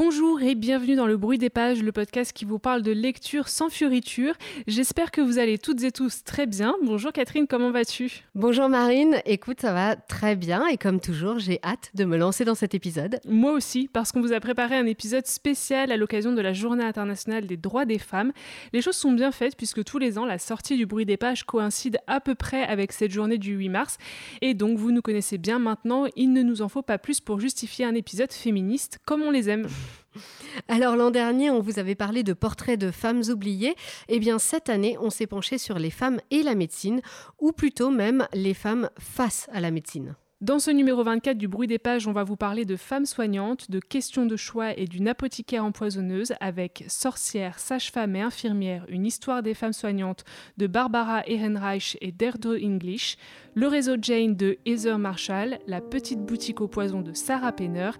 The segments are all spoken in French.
Bonjour et bienvenue dans le bruit des pages, le podcast qui vous parle de lecture sans fioriture. J'espère que vous allez toutes et tous très bien. Bonjour Catherine, comment vas-tu? Bonjour Marine, écoute, ça va très bien et comme toujours, j'ai hâte de me lancer dans cet épisode. Moi aussi, parce qu'on vous a préparé un épisode spécial à l'occasion de la Journée internationale des droits des femmes. Les choses sont bien faites puisque tous les ans, la sortie du bruit des pages coïncide à peu près avec cette journée du 8 mars. Et donc, vous nous connaissez bien maintenant, il ne nous en faut pas plus pour justifier un épisode féministe comme on les aime. Alors l'an dernier, on vous avait parlé de portraits de femmes oubliées. Eh bien cette année, on s'est penché sur les femmes et la médecine, ou plutôt même les femmes face à la médecine. Dans ce numéro 24 du bruit des pages, on va vous parler de femmes soignantes, de questions de choix et d'une apothicaire empoisonneuse avec sorcière, sage-femme et infirmière, une histoire des femmes soignantes de Barbara Ehrenreich et Deirdre English, le réseau Jane de Heather Marshall, la petite boutique au poison de Sarah Penner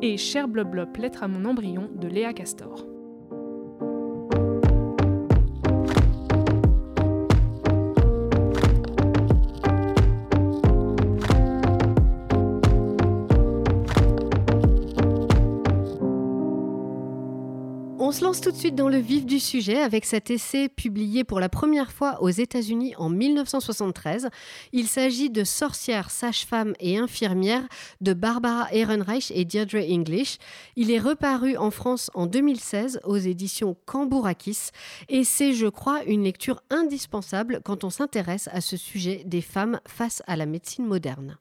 et Cher Blob Blob, lettre à mon embryon de Léa Castor. On se lance tout de suite dans le vif du sujet avec cet essai publié pour la première fois aux États-Unis en 1973. Il s'agit de Sorcières, sages-femmes et infirmières de Barbara Ehrenreich et Deirdre English. Il est reparu en France en 2016 aux éditions Cambourakis et c'est, je crois, une lecture indispensable quand on s'intéresse à ce sujet des femmes face à la médecine moderne.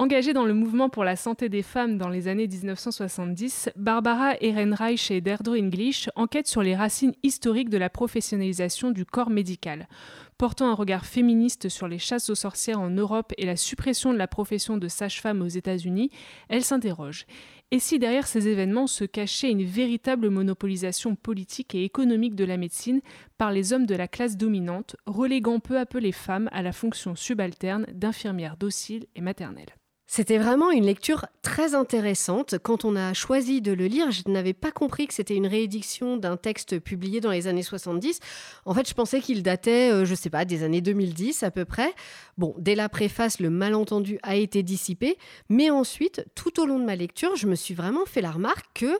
Engagée dans le mouvement pour la santé des femmes dans les années 1970, Barbara Ehrenreich et Deirdre English enquêtent sur les racines historiques de la professionnalisation du corps médical. Portant un regard féministe sur les chasses aux sorcières en Europe et la suppression de la profession de sage-femme aux États-Unis, elle s'interroge. Et si derrière ces événements se cachait une véritable monopolisation politique et économique de la médecine par les hommes de la classe dominante, reléguant peu à peu les femmes à la fonction subalterne d'infirmières dociles et maternelles? C'était vraiment une lecture très intéressante. Quand on a choisi de le lire, je n'avais pas compris que c'était une réédition d'un texte publié dans les années 70. En fait, je pensais qu'il datait, euh, je ne sais pas, des années 2010 à peu près. Bon, dès la préface, le malentendu a été dissipé, mais ensuite, tout au long de ma lecture, je me suis vraiment fait la remarque que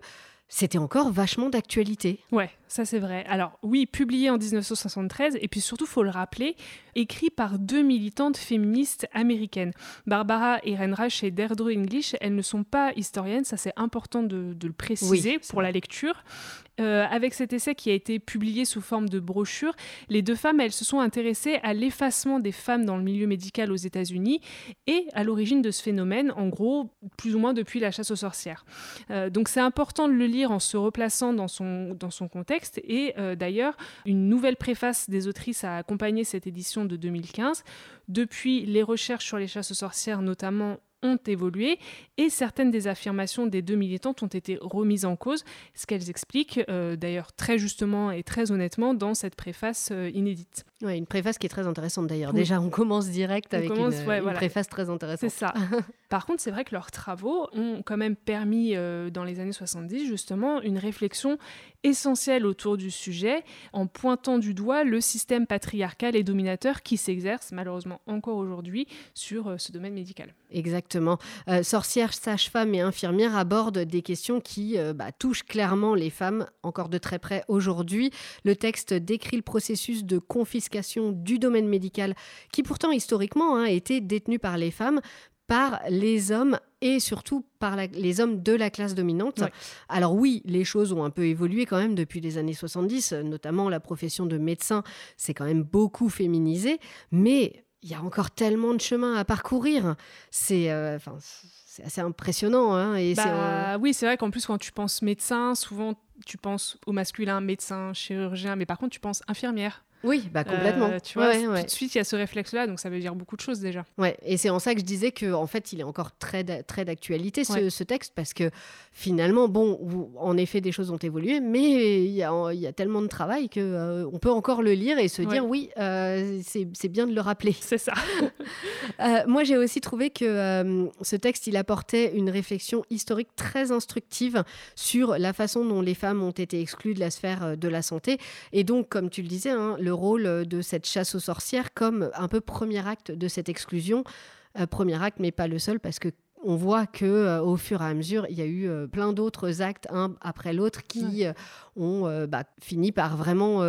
c'était encore vachement d'actualité. Ouais, ça c'est vrai. Alors oui, publié en 1973, et puis surtout, faut le rappeler, écrit par deux militantes féministes américaines. Barbara Ehrenreich et Deirdre English, elles ne sont pas historiennes, ça c'est important de, le préciser pour la lecture. Euh, avec cet essai qui a été publié sous forme de brochure, les deux femmes, elles se sont intéressées à l'effacement des femmes dans le milieu médical aux États-Unis et à l'origine de ce phénomène, en gros, plus ou moins depuis la chasse aux sorcières. Euh, donc c'est important de le lire en se replaçant dans son, dans son contexte. Et euh, d'ailleurs, une nouvelle préface des autrices a accompagné cette édition de 2015. Depuis, les recherches sur les chasses aux sorcières, notamment, ont évolué et certaines des affirmations des deux militantes ont été remises en cause, ce qu'elles expliquent euh, d'ailleurs très justement et très honnêtement dans cette préface euh, inédite. Ouais, une préface qui est très intéressante d'ailleurs. Déjà, on commence direct avec une, préface très intéressante. C'est ça. Par contre, c'est vrai que leurs travaux ont quand même permis, euh, dans les années 70, justement, une réflexion essentielle autour du sujet, en pointant du doigt le système patriarcal et dominateur qui s'exerce malheureusement encore aujourd'hui sur ce domaine médical. Exactement. Euh, sorcières, sages-femmes et infirmières abordent des questions qui euh, bah, touchent clairement les femmes encore de très près aujourd'hui. Le texte décrit le processus de confiscation du domaine médical qui pourtant historiquement hein, a été détenu par les femmes, par les hommes et surtout par les hommes de la classe dominante. Alors oui, les choses ont un peu évolué quand même depuis les années 70, notamment la profession de médecin s'est quand même beaucoup féminisée, mais il y a encore tellement de chemin à parcourir. C'est euh, assez impressionnant. Hein, et bah, Oui, c'est vrai qu'en plus, quand tu penses médecin, souvent tu penses au masculin, médecin, chirurgien, mais par contre, tu penses infirmière. Oui, bah complètement. Euh, tu vois, tout de suite, il y a ce réflexe-là, donc ça veut dire beaucoup de choses déjà. Ouais, et c'est en ça que je disais que en fait, il est encore très très d'actualité ce, texte parce que finalement, bon, en effet, des choses ont évolué, mais il y a, y a tellement de travail que euh, on peut encore le lire et se dire oui, euh, c'est bien de le rappeler. C'est ça. moi, j'ai aussi trouvé que ce texte, il apportait une réflexion historique très instructive sur la façon dont les femmes ont été exclues de la sphère de la santé, et donc, comme tu le disais, hein, le rôle euh, de cette chasse aux sorcières comme un peu premier acte de cette exclusion. Euh, premier acte, mais pas le seul, parce que on voit que au fur et à mesure, il y a eu plein d'autres actes, un après l'autre, qui ont bah, fini par vraiment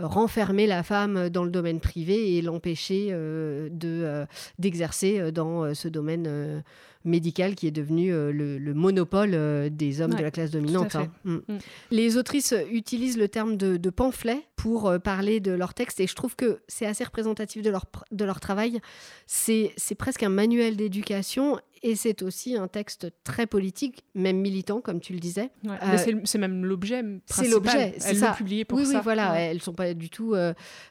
renfermer la femme dans le domaine privé et l'empêcher de d'exercer dans ce domaine médical qui est devenu euh, le, monopole euh, des hommes de la classe dominante. Hein. Mm. Mm. Les autrices utilisent le terme de, pamphlet pour euh, parler de leur texte et je trouve que c'est assez représentatif de leur, de leur travail. C'est presque un manuel d'éducation et c'est aussi un texte très politique, même militant, comme tu le disais. c'est même l'objet C'est l'objet, c'est ça. publié pour oui, ça. Oui, voilà, elles sont pas du tout...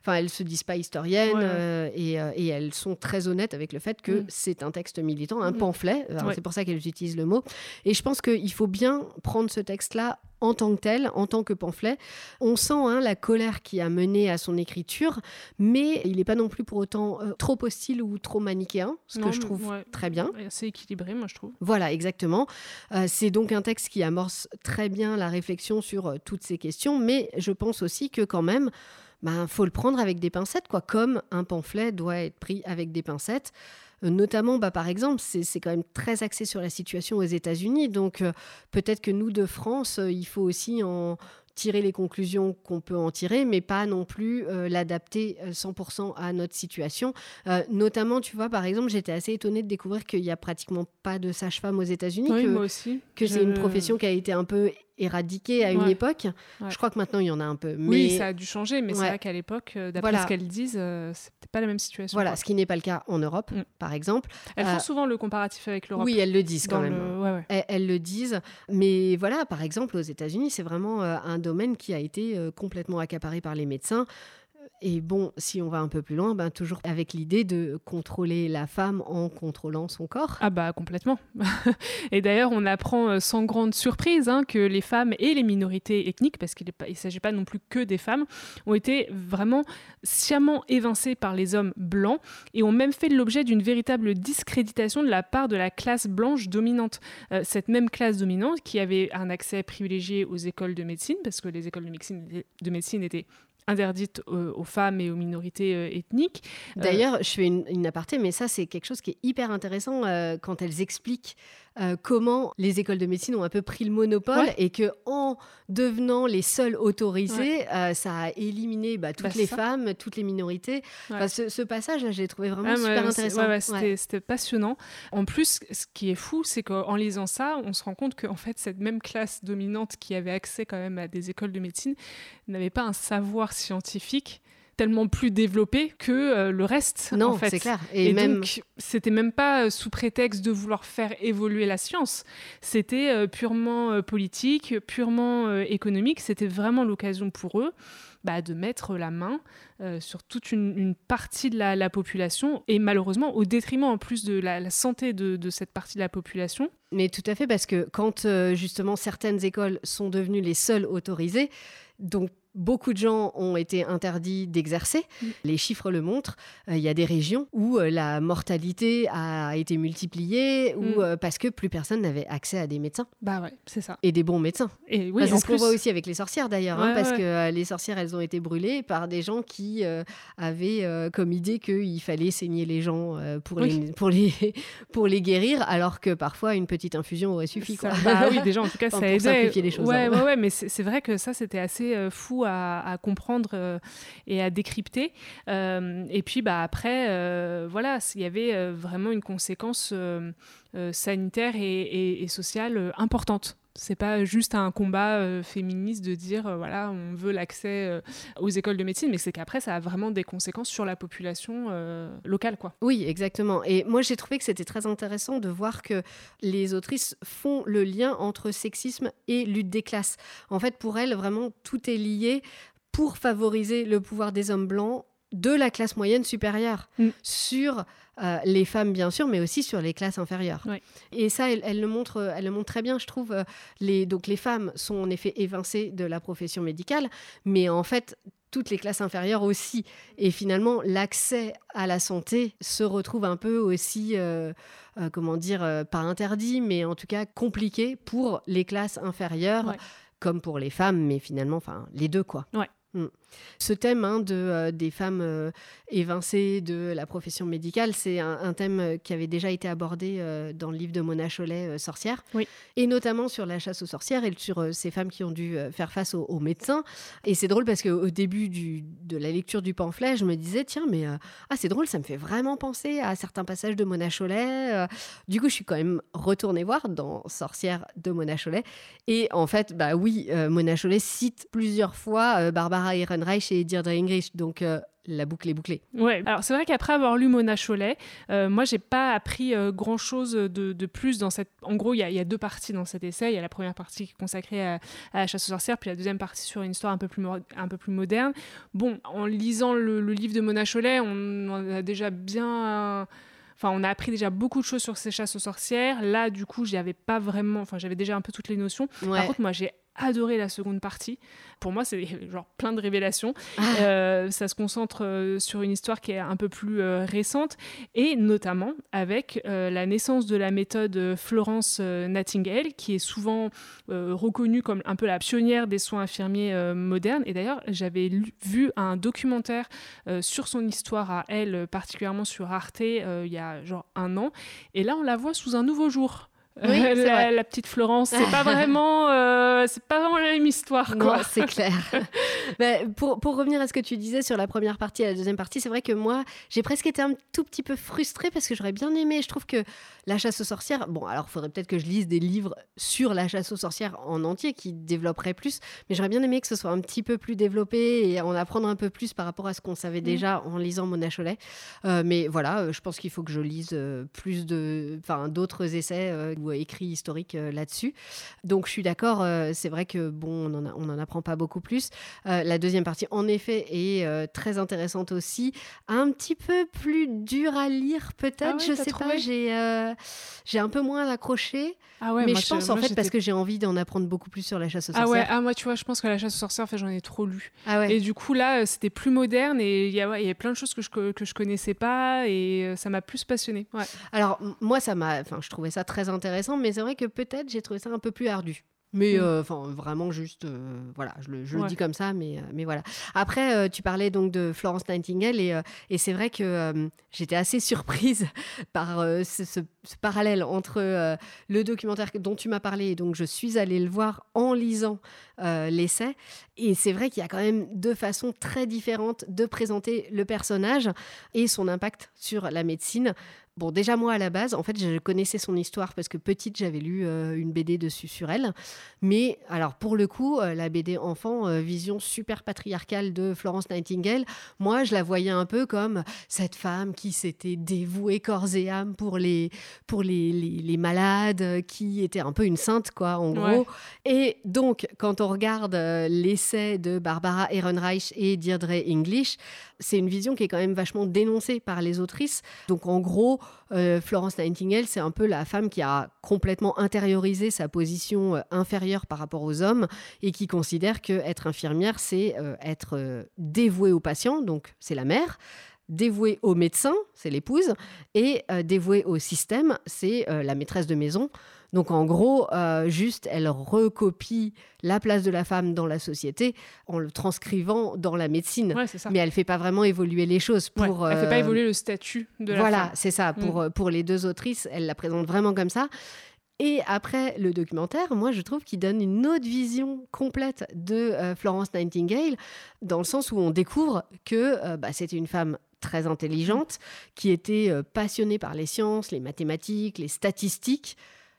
Enfin, elles se disent pas historiennes et, et, elles sont très honnêtes avec le fait que mm. c'est un texte militant, un pamphlet c'est pour ça qu'elles utilisent le mot. Et je pense qu'il faut bien prendre ce texte-là en tant que tel, en tant que pamphlet. On sent hein, la colère qui a mené à son écriture, mais il n'est pas non plus pour autant euh, trop hostile ou trop manichéen, ce que je trouve très bien. C'est équilibré, moi je trouve. Voilà, exactement. Euh, c'est donc un texte qui amorce très bien la réflexion sur euh, toutes ces questions, mais je pense aussi que quand même, ben, faut le prendre avec des pincettes, quoi, comme un pamphlet doit être pris avec des pincettes. Euh, notamment, bah, par exemple, c'est quand même très axé sur la situation aux États-Unis. Donc, euh, peut-être que nous, de France, euh, il faut aussi en tirer les conclusions qu'on peut en tirer, mais pas non plus l'adapter 100% à notre situation. notamment, tu vois, par exemple, j'étais assez étonnée de découvrir qu'il n'y a pratiquement pas de sage-femme aux États-Unis. Oui, que, moi aussi. Que c'est une profession qui a été un peu éradiqué à une époque. Je crois que maintenant il y en a un peu. Mais... Oui, ça a dû changer, mais c'est vrai qu'à l'époque, euh, d'après ce qu'elles disent, euh, c'était pas la même situation. Voilà, ce qui n'est pas le cas en Europe, mm. par exemple. Elles font euh, souvent le comparatif avec l'Europe. Oui, elles le disent quand même. Elles, le disent, mais voilà, par exemple, aux États-Unis, c'est vraiment un domaine qui a été complètement accaparé par les médecins. Et bon, si on va un peu plus loin, ben, toujours avec l'idée de contrôler la femme en contrôlant son corps. Ah bah complètement. et d'ailleurs, on apprend euh, sans grande surprise hein, que les femmes et les minorités ethniques, parce qu'il ne s'agit pas non plus que des femmes, ont été vraiment sciemment évincées par les hommes blancs et ont même fait l'objet d'une véritable discréditation de la part de la classe blanche dominante. Euh, cette même classe dominante qui avait un accès privilégié aux écoles de médecine, parce que les écoles de médecine, de médecine étaient interdite aux, femmes et aux minorités euh, ethniques. Euh, D'ailleurs, je fais une, une, aparté, mais ça, c'est quelque chose qui est hyper intéressant euh, quand elles expliquent euh, comment les écoles de médecine ont un peu pris le monopole et que en devenant les seules autorisées, euh, ça a éliminé bah, toutes bah, les femmes, toutes les minorités. ce, passage, là, j'ai trouvé vraiment ah, super intéressant. C'était passionnant. En plus, ce qui est fou, c'est qu'en lisant ça, on se rend compte qu'en fait, cette même classe dominante qui avait accès quand même à des écoles de médecine n'avait pas un savoir scientifique tellement plus développé que euh, le reste. Non, en fait. c'est clair. Et, même... donc, c'était même pas euh, sous prétexte de vouloir faire évoluer la science. C'était euh, purement politique, purement économique. C'était vraiment l'occasion pour eux bah, de mettre la main sur toute une, partie de la, population et malheureusement au détriment en plus de la, santé de, de, cette partie de la population. Mais tout à fait, parce que quand justement certaines écoles sont devenues les seules autorisées, donc beaucoup de gens ont été interdits d'exercer. Mm. Les chiffres le montrent. Euh, il y a des régions où euh, la mortalité a été multipliée ou mm. euh, parce que plus personne n'avait accès à des médecins. Bah ouais, c'est ça. Et des bons médecins. Et oui, c'est ce qu'on voit aussi avec les sorcières d'ailleurs, hein, parce que les sorcières, elles ont été brûlées par des gens qui avaient comme idée qu'il fallait saigner les gens pour, les, pour, les, pour les guérir, alors que parfois une petite infusion aurait suffi. Quoi. bah oui, déjà en tout cas, ça aidait. simplifier les choses. Ouais, hein. ouais, ouais, mais c'est vrai que ça, c'était assez fou à, comprendre euh, et à décrypter. Euh, et puis bah, après, euh, voilà, il y avait vraiment une conséquence sanitaire et, et sociale importante. C'est pas juste un combat euh, féministe de dire euh, voilà on veut l'accès euh, aux écoles de médecine, mais c'est qu'après ça a vraiment des conséquences sur la population locale quoi. Oui exactement. Et moi j'ai trouvé que c'était très intéressant de voir que les autrices font le lien entre sexisme et lutte des classes. En fait pour elles vraiment tout est lié pour favoriser le pouvoir des hommes blancs de la classe moyenne supérieure mm. sur euh, les femmes bien sûr, mais aussi sur les classes inférieures. Et ça, elle, le montre, elle le montre très bien, je trouve. Euh, les, donc les femmes sont en effet évincées de la profession médicale, mais en fait toutes les classes inférieures aussi. Et finalement, l'accès à la santé se retrouve un peu aussi, euh, comment dire, pas interdit, mais en tout cas compliqué pour les classes inférieures. comme pour les femmes, mais finalement, enfin, les deux, quoi. Ouais, Mm. Ce thème hein, de, euh, des femmes euh, évincées de la profession médicale, c'est un, thème euh, qui avait déjà été abordé dans le livre de Mona Cholet, Sorcière, oui. et notamment sur la chasse aux sorcières et sur ces femmes qui ont dû faire face aux, médecins. Et c'est drôle parce qu'au début du, de la lecture du pamphlet, je me disais, tiens, mais ah, c'est drôle, ça me fait vraiment penser à certains passages de Mona Cholet. du coup, je suis quand même retournée voir dans Sorcière de Mona Cholet. Et en fait, bah oui, Mona Cholet cite plusieurs fois Barbara Ehrenreich et Deirdre English. Donc, euh, la boucle est bouclée. Ouais, alors c'est vrai qu'après avoir lu Mona Cholet, euh, moi j'ai pas appris euh, grand chose de, plus dans cette. En gros, il y, a deux parties dans cet essai. Il y a la première partie qui est consacrée à, la chasse aux sorcières, puis la deuxième partie sur une histoire un peu plus, un peu plus moderne. Bon, en lisant le, livre de Mona Cholet, on, a déjà bien. Enfin, on a appris déjà beaucoup de choses sur ces chasses aux sorcières. Là, du coup, j'avais pas vraiment. Enfin, j'avais déjà un peu toutes les notions. Par contre, moi, j'ai adoré la seconde partie. Pour moi, c'est genre plein de révélations. Ah. Euh, ça se concentre euh, sur une histoire qui est un peu plus euh, récente et notamment avec la naissance de la méthode Florence Nightingale, qui est souvent reconnue comme un peu la pionnière des soins infirmiers modernes. Et d'ailleurs, j'avais vu un documentaire sur son histoire à elle, particulièrement sur Arte, il y a genre un an. Et là, on la voit sous un nouveau jour. Oui, la, petite Florence, c'est pas vraiment, euh, c'est pas vraiment la même histoire. c'est clair. pour, pour, revenir à ce que tu disais sur la première partie et la deuxième partie, c'est vrai que moi, j'ai presque été un tout petit peu frustrée parce que j'aurais bien aimé. Je trouve que la chasse aux sorcières, bon, alors il faudrait peut-être que je lise des livres sur la chasse aux sorcières en entier qui développeraient plus, mais j'aurais bien aimé que ce soit un petit peu plus développé et en apprendre un peu plus par rapport à ce qu'on savait mm. déjà en lisant Mona Cholet. Euh, mais voilà, euh, je pense qu'il faut que je lise plus de, enfin, d'autres essais écrit historique euh, là-dessus. Donc je suis d'accord, euh, c'est vrai que bon, on n'en apprend pas beaucoup plus. Euh, la deuxième partie, en effet, est très intéressante aussi, un petit peu plus dur à lire peut-être, ah je sais pas, j'ai j'ai un peu moins accroché. Ah ouais, mais je pense en fait parce que j'ai envie d'en apprendre beaucoup plus sur la chasse aux sorcières. Ah ouais, ah moi tu vois, je pense que la chasse aux sorcières, en fait, j'en ai trop lu. Ah ouais. Et du coup là, c'était plus moderne et il y, a, y a plein de choses que je que je connaissais pas et ça m'a plus passionné. Ouais. Alors moi ça m'a, enfin je trouvais ça très intéressant, mais c'est vrai que peut-être j'ai trouvé ça un peu plus ardu. Mais mm. euh, enfin, vraiment juste, euh, voilà, je le, je le, dis comme ça, mais, euh, mais voilà. Après, tu parlais donc de Florence Nightingale et, et c'est vrai que j'étais assez surprise par ce, ce, parallèle entre le documentaire dont tu m'as parlé, et donc je suis allée le voir en lisant l'essai. Et c'est vrai qu'il y a quand même deux façons très différentes de présenter le personnage et son impact sur la médecine. Bon, déjà moi à la base, en fait, je connaissais son histoire parce que petite, j'avais lu euh, une BD dessus sur elle. Mais alors pour le coup, euh, la BD enfant, euh, vision super patriarcale de Florence Nightingale, moi je la voyais un peu comme cette femme qui s'était dévouée corps et âme pour les pour les, les, malades, qui était un peu une sainte quoi, en gros. Et donc quand on regarde l'essai de Barbara Ehrenreich et Deirdre English, c'est une vision qui est quand même vachement dénoncée par les autrices. Donc en gros, euh, Florence Nightingale, c'est un peu la femme qui a complètement intériorisé sa position euh, inférieure par rapport aux hommes et qui considère que être infirmière, c'est euh, être dévouée aux patients, donc c'est la mère, dévouée au médecin, c'est l'épouse, et dévouée au système, c'est la maîtresse de maison. Donc en gros, euh, juste, elle recopie la place de la femme dans la société en le transcrivant dans la médecine. Mais elle ne fait pas vraiment évoluer les choses. Pour, Elle ne fait pas euh, évoluer le statut de la femme. Voilà, c'est ça. Pour, mm. euh, pour les deux autrices, elle la présente vraiment comme ça. Et après le documentaire, moi je trouve qu'il donne une autre vision complète de Florence Nightingale, dans le sens où on découvre que bah, c'était une femme très intelligente, qui était passionnée par les sciences, les mathématiques, les statistiques,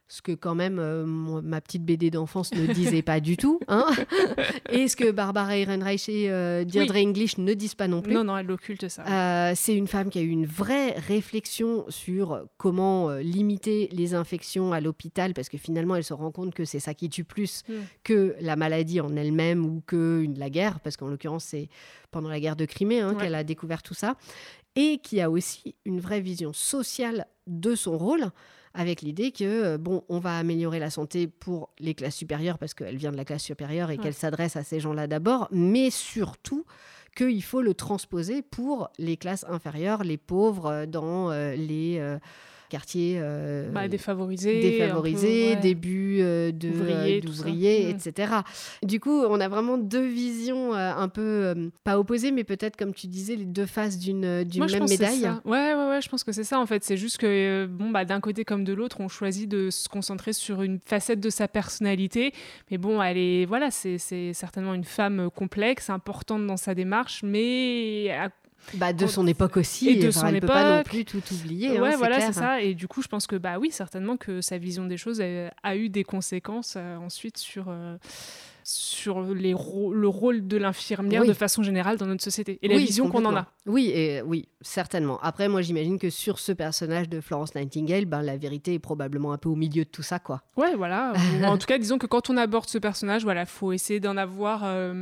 ce que quand même euh, ma petite BD d'enfance ne disait pas du tout, hein et ce que Barbara Ehrenreich et euh, Deirdre English ne disent pas non plus. Non, non, elle occulte ça. Euh, c'est une femme qui a eu une vraie réflexion sur comment limiter les infections à l'hôpital, parce que finalement, elle se rend compte que c'est ça qui tue plus hmm. que la maladie en elle-même ou que la guerre, parce qu'en l'occurrence, c'est pendant la guerre de Crimée hein, qu'elle a découvert tout ça, et qui a aussi une vraie vision sociale de son rôle avec l'idée que, euh, bon, on va améliorer la santé pour les classes supérieures parce qu'elle vient de la classe supérieure et qu'elle s'adresse à ces gens-là d'abord, mais surtout qu'il faut le transposer pour les classes inférieures, les pauvres, euh, dans euh, les quartiers bah, défavorisés, défavorisés début de d'ouvriers, etc. Du coup, on a vraiment deux visions un peu pas opposées, mais peut-être comme tu disais, les deux faces d'une même médaille. Ouais, ouais, ouais, je pense que c'est ça en fait. C'est juste que bon, bah, d'un côté comme de l'autre, on choisit de se concentrer sur une facette de sa personnalité. Mais bon, elle est, voilà, c'est certainement une femme complexe, importante dans sa démarche, mais bah, de son époque aussi, et de son époque. peut pas non plus tout oublier. Hein, ouais, voilà, c'est ça. Et du coup, je pense que bah oui, certainement que sa vision des choses a, eu des conséquences euh, ensuite sur. Euh, sur les le rôle de l'infirmière de façon générale dans notre société et la vision qu'on en a. Oui, et oui, certainement. Après, moi, j'imagine que sur ce personnage de Florence Nightingale, ben, la vérité est probablement un peu au milieu de tout ça, quoi. Ouais, voilà. en tout cas, disons que quand on aborde ce personnage, voilà, faut essayer d'en avoir euh,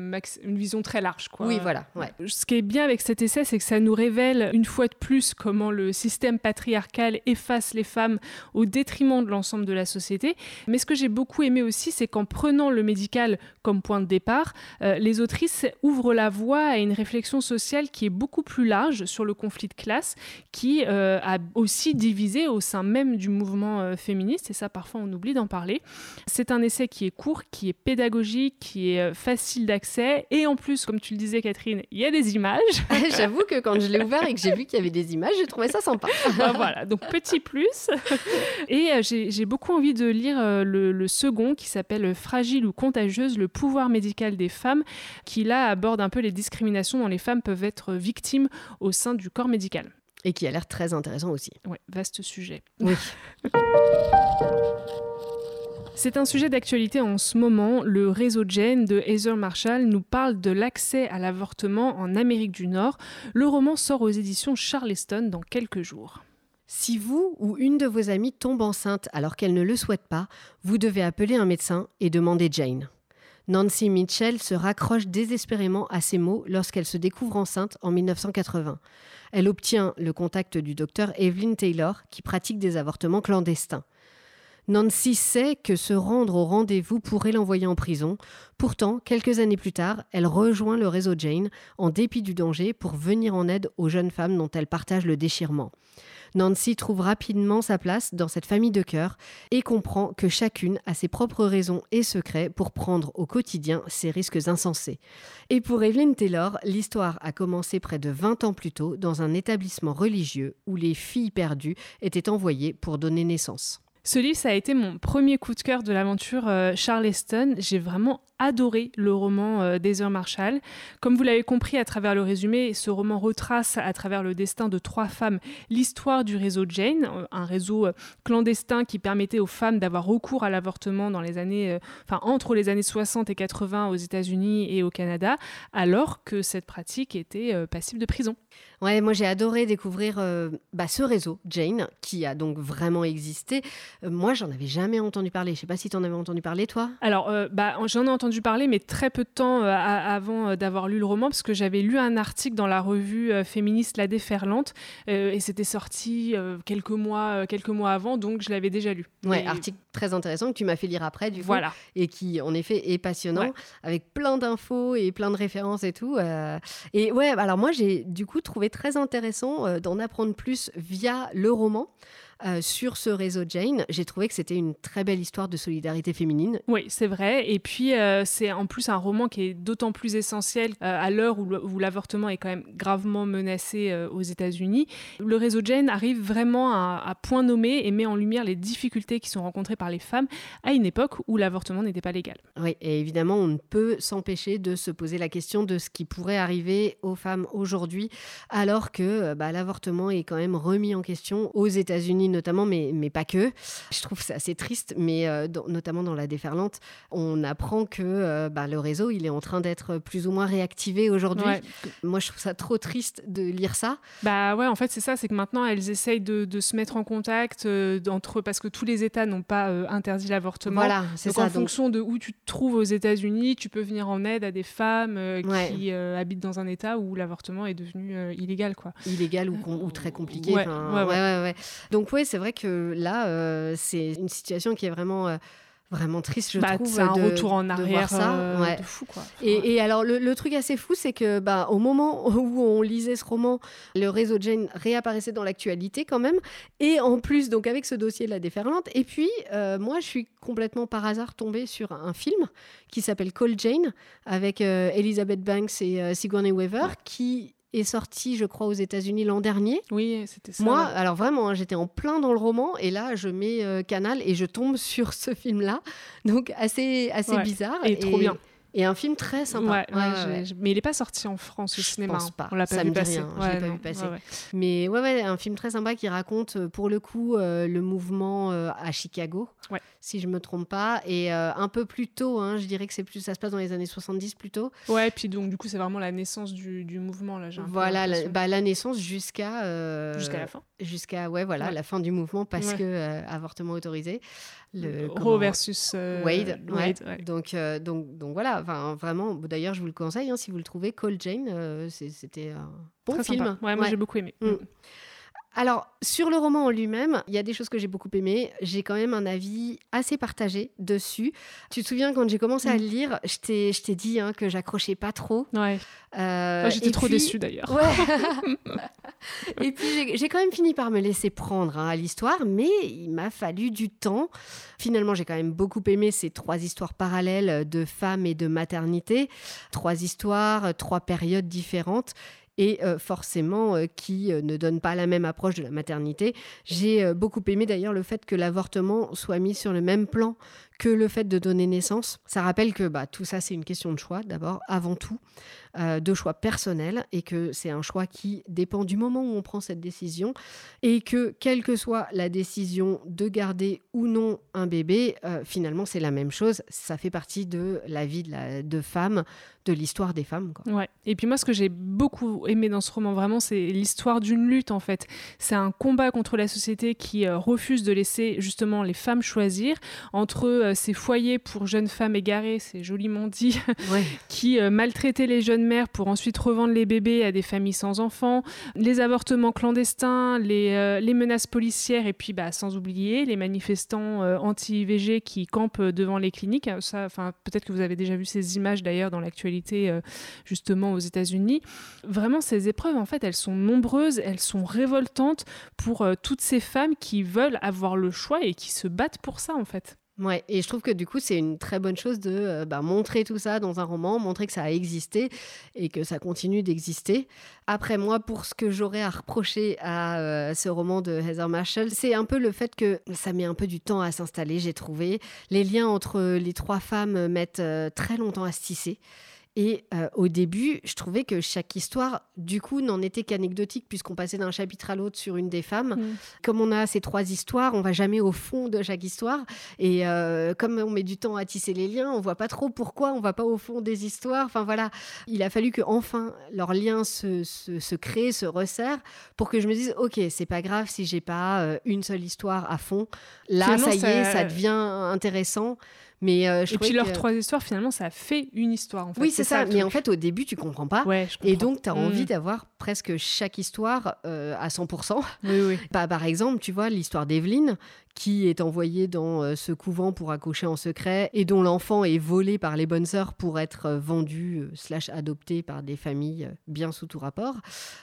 une vision très large, quoi. Oui, voilà. Ouais. Ce qui est bien avec cet essai, c'est que ça nous révèle une fois de plus comment le système patriarcal efface les femmes au détriment de l'ensemble de la société. Mais ce que j'ai beaucoup aimé aussi, c'est qu'en prenant le médical comme point de départ, euh, les autrices ouvrent la voie à une réflexion sociale qui est beaucoup plus large sur le conflit de classe, qui euh, a aussi divisé au sein même du mouvement euh, féministe, et ça parfois on oublie d'en parler. C'est un essai qui est court, qui est pédagogique, qui est facile d'accès, et en plus, comme tu le disais Catherine, il y a des images. J'avoue que quand je l'ai ouvert et que j'ai vu qu'il y avait des images, j'ai trouvé ça sympa. Bah, voilà, donc petit plus. Et j'ai beaucoup envie de lire le, le second qui s'appelle Fragile ou contagieuse, le pouvoir médical des femmes, qui là aborde un peu les discriminations dont les femmes peuvent être victimes au sein du corps médical. Et qui a l'air très intéressant aussi. Oui, vaste sujet. Oui. C'est un sujet d'actualité en ce moment. Le réseau Jane de Heather Marshall nous parle de l'accès à l'avortement en Amérique du Nord. Le roman sort aux éditions Charleston dans quelques jours. Si vous ou une de vos amies tombe enceinte alors qu'elle ne le souhaite pas, vous devez appeler un médecin et demander Jane. Nancy Mitchell se raccroche désespérément à ces mots lorsqu'elle se découvre enceinte en 1980. Elle obtient le contact du docteur Evelyn Taylor qui pratique des avortements clandestins. Nancy sait que se rendre au rendez-vous pourrait l'envoyer en prison. Pourtant, quelques années plus tard, elle rejoint le réseau Jane en dépit du danger pour venir en aide aux jeunes femmes dont elle partage le déchirement. Nancy trouve rapidement sa place dans cette famille de cœur et comprend que chacune a ses propres raisons et secrets pour prendre au quotidien ces risques insensés. Et pour Evelyn Taylor, l'histoire a commencé près de 20 ans plus tôt dans un établissement religieux où les filles perdues étaient envoyées pour donner naissance. Ce livre, ça a été mon premier coup de cœur de l'aventure euh, Charleston. J'ai vraiment adoré le roman euh, d'Heather Marshall. Comme vous l'avez compris à travers le résumé, ce roman retrace à travers le destin de trois femmes l'histoire du réseau Jane, euh, un réseau clandestin qui permettait aux femmes d'avoir recours à l'avortement dans les années, entre les années 60 et 80 aux États-Unis et au Canada, alors que cette pratique était passible de prison. Ouais, moi j'ai adoré découvrir euh, bah, ce réseau, Jane, qui a donc vraiment existé. Euh, moi, j'en avais jamais entendu parler. Je sais pas si tu en avais entendu parler, toi Alors, euh, bah, j'en ai entendu parler, mais très peu de temps avant d'avoir lu le roman, parce que j'avais lu un article dans la revue féministe La Déferlante, et c'était sorti quelques, mois, quelques mois avant, donc je l'avais déjà lu. Ouais, article très intéressant que tu m'as fait lire après, du coup. Voilà. Et qui, en effet, est passionnant, avec plein d'infos et plein de références et tout. Et ouais, alors moi, j'ai du coup trouvé très intéressant euh, d'en apprendre plus via le roman. Euh, sur ce réseau Jane. J'ai trouvé que c'était une très belle histoire de solidarité féminine. Oui, c'est vrai. Et puis, euh, c'est en plus un roman qui est d'autant plus essentiel euh, à l'heure où l'avortement est quand même gravement menacé aux États-Unis. Le réseau Jane arrive vraiment à, point nommé et met en lumière les difficultés qui sont rencontrées par les femmes à une époque où l'avortement n'était pas légal. Oui, et évidemment, on ne peut s'empêcher de se poser la question de ce qui pourrait arriver aux femmes aujourd'hui, alors que bah, l'avortement est quand même remis en question aux États-Unis notamment, mais, mais pas que. Je trouve c'est assez triste, mais euh, notamment dans la déferlante, on apprend que euh, bah, le réseau, il est en train d'être plus ou moins réactivé aujourd'hui. Moi, je trouve ça trop triste de lire ça. Bah ouais, en fait, c'est ça, c'est que maintenant, elles essayent de, se mettre en contact euh, entre parce que tous les États n'ont pas interdit l'avortement. Voilà, c'est ça. En fonction de où tu te trouves aux États-Unis, tu peux venir en aide à des femmes qui habitent dans un État où l'avortement est devenu illégal, quoi. Illégal ou, ou très compliqué. ouais, ouais, ouais. Donc oui, c'est vrai que là, euh, c'est une situation qui est vraiment euh, vraiment triste, je bah, trouve. C'est un de, retour en arrière ça. euh, Ouais. de fou, quoi. Et, et alors, le, le truc assez fou, c'est que bah, au moment où on lisait ce roman, le réseau Jane réapparaissait dans l'actualité quand même. Et en plus, donc avec ce dossier de la déferlante. Et puis, euh, moi, je suis complètement par hasard tombée sur un film qui s'appelle Call Jane, avec euh, Elizabeth Banks et Sigourney Weaver, qui est sorti, je crois, aux États-Unis l'an dernier. Oui, c'était ça. Moi, alors vraiment, hein, j'étais en plein dans le roman et là, je mets euh, Canal et je tombe sur ce film-là. Donc, assez, assez Ouais. bizarre. Et trop bien. Et un film très sympa. Ouais, Ouais, ouais, Mais il n'est pas sorti en France au Je cinéma. pense hein. pas. On l'a pas vu passer. pas vu. Mais ouais, ouais, un film très sympa qui raconte euh, pour le coup euh, le mouvement euh, à Chicago, si je me trompe pas. Et euh, un peu plus tôt, hein, je dirais que c'est plus, ça se passe dans les années 70 plutôt. Ouais, puis donc du coup, c'est vraiment la naissance du, du mouvement là. Voilà, la, bah, la naissance jusqu'à. jusqu'à la fin. Jusqu'à, ouais, voilà, la fin du mouvement parce que avortement autorisé. Le, Roe comment- versus euh, Wade. Wade, ouais. Donc, euh, donc, donc voilà, vraiment, d'ailleurs, je vous le conseille, hein, si vous le trouvez, Call Jane, euh, c'était un bon Très film. sympa. Ouais, moi j'ai beaucoup aimé. Mm. Alors, sur le roman en lui-même, il y a des choses que j'ai beaucoup aimées. J'ai quand même un avis assez partagé dessus. Tu te souviens, quand j'ai commencé à Mm. le lire, je t'ai je t'ai dit hein, que j'accrochais pas trop. Ouais. Euh, j'étais trop puis- déçue d'ailleurs. Ouais. et puis j'ai- j'ai quand même fini par me laisser prendre hein, à l'histoire, mais il m'a fallu du temps. Finalement, j'ai quand même beaucoup aimé ces trois histoires parallèles de femmes et de maternité, trois histoires, trois périodes différentes. Et euh, forcément, euh, qui euh, ne donnent pas la même approche de la maternité. J'ai beaucoup aimé d'ailleurs le fait que l'avortement soit mis sur le même plan que le fait de donner naissance. Ça rappelle que bah, tout ça, c'est une question de choix, d'abord, avant tout, euh, de choix personnels, et que c'est un choix qui dépend du moment où on prend cette décision, et que quelle que soit la décision de garder ou non un bébé, euh, finalement, c'est la même chose. Ça fait partie de la vie de, la, de femme, de l'histoire des femmes. Quoi. Ouais. Et puis moi, ce que j'ai beaucoup aimé dans ce roman, vraiment, c'est l'histoire d'une lutte, en fait. C'est un combat contre la société qui euh, refuse de laisser justement les femmes choisir entre euh, ces foyers pour jeunes femmes égarées, c'est joliment dit, Ouais. qui euh, maltraitaient les jeunes mères pour ensuite revendre les bébés à des familles sans enfants, les avortements clandestins, les, euh, les menaces policières, et puis bah, sans oublier les manifestants anti-IVG qui campent devant les cliniques. Ça, enfin, peut-être que vous avez déjà vu ces images d'ailleurs dans l'actualité, justement aux États-Unis. Vraiment, ces épreuves, en fait, elles sont nombreuses, elles sont révoltantes pour toutes ces femmes qui veulent avoir le choix et qui se battent pour ça, en fait. Ouais, et je trouve que du coup, c'est une très bonne chose de euh, bah, montrer tout ça dans un roman, montrer que ça a existé et que ça continue d'exister. Après, moi, pour ce que j'aurais à reprocher à euh, ce roman de Heather Marshall, c'est un peu le fait que ça met un peu du temps à s'installer, j'ai trouvé. Les liens entre les trois femmes mettent euh, très longtemps à se tisser. Et euh, au début, je trouvais que chaque histoire, du coup, n'en était qu'anecdotique, puisqu'on passait d'un chapitre à l'autre sur une des femmes. Comme on a ces trois histoires, on va jamais au fond de chaque histoire. Et euh, comme on met du temps à tisser les liens, on voit pas trop pourquoi on va pas au fond des histoires. Enfin voilà, il a fallu que enfin leurs liens se, se, se créent, se resserrent, pour que je me dise, ok, c'est pas grave si j'ai pas euh, une seule histoire à fond. Là, Finalement, ça y est, ça- ça devient intéressant. Mais euh, je Et puis leurs que- trois histoires, finalement, ça fait une histoire. En fait. Oui, c'est ça. Mais en fait, au début, tu comprends pas. ouais, je Et comprends. donc, tu as Mm. envie d'avoir presque chaque histoire euh, à 100%. Oui, oui. Bah, par exemple, tu vois, l'histoire d'Evelyne, qui est envoyée dans euh, ce couvent pour accoucher en secret et dont l'enfant est volé par les bonnes sœurs pour être euh, vendu euh, slash adopté par des familles bien sous tout rapport.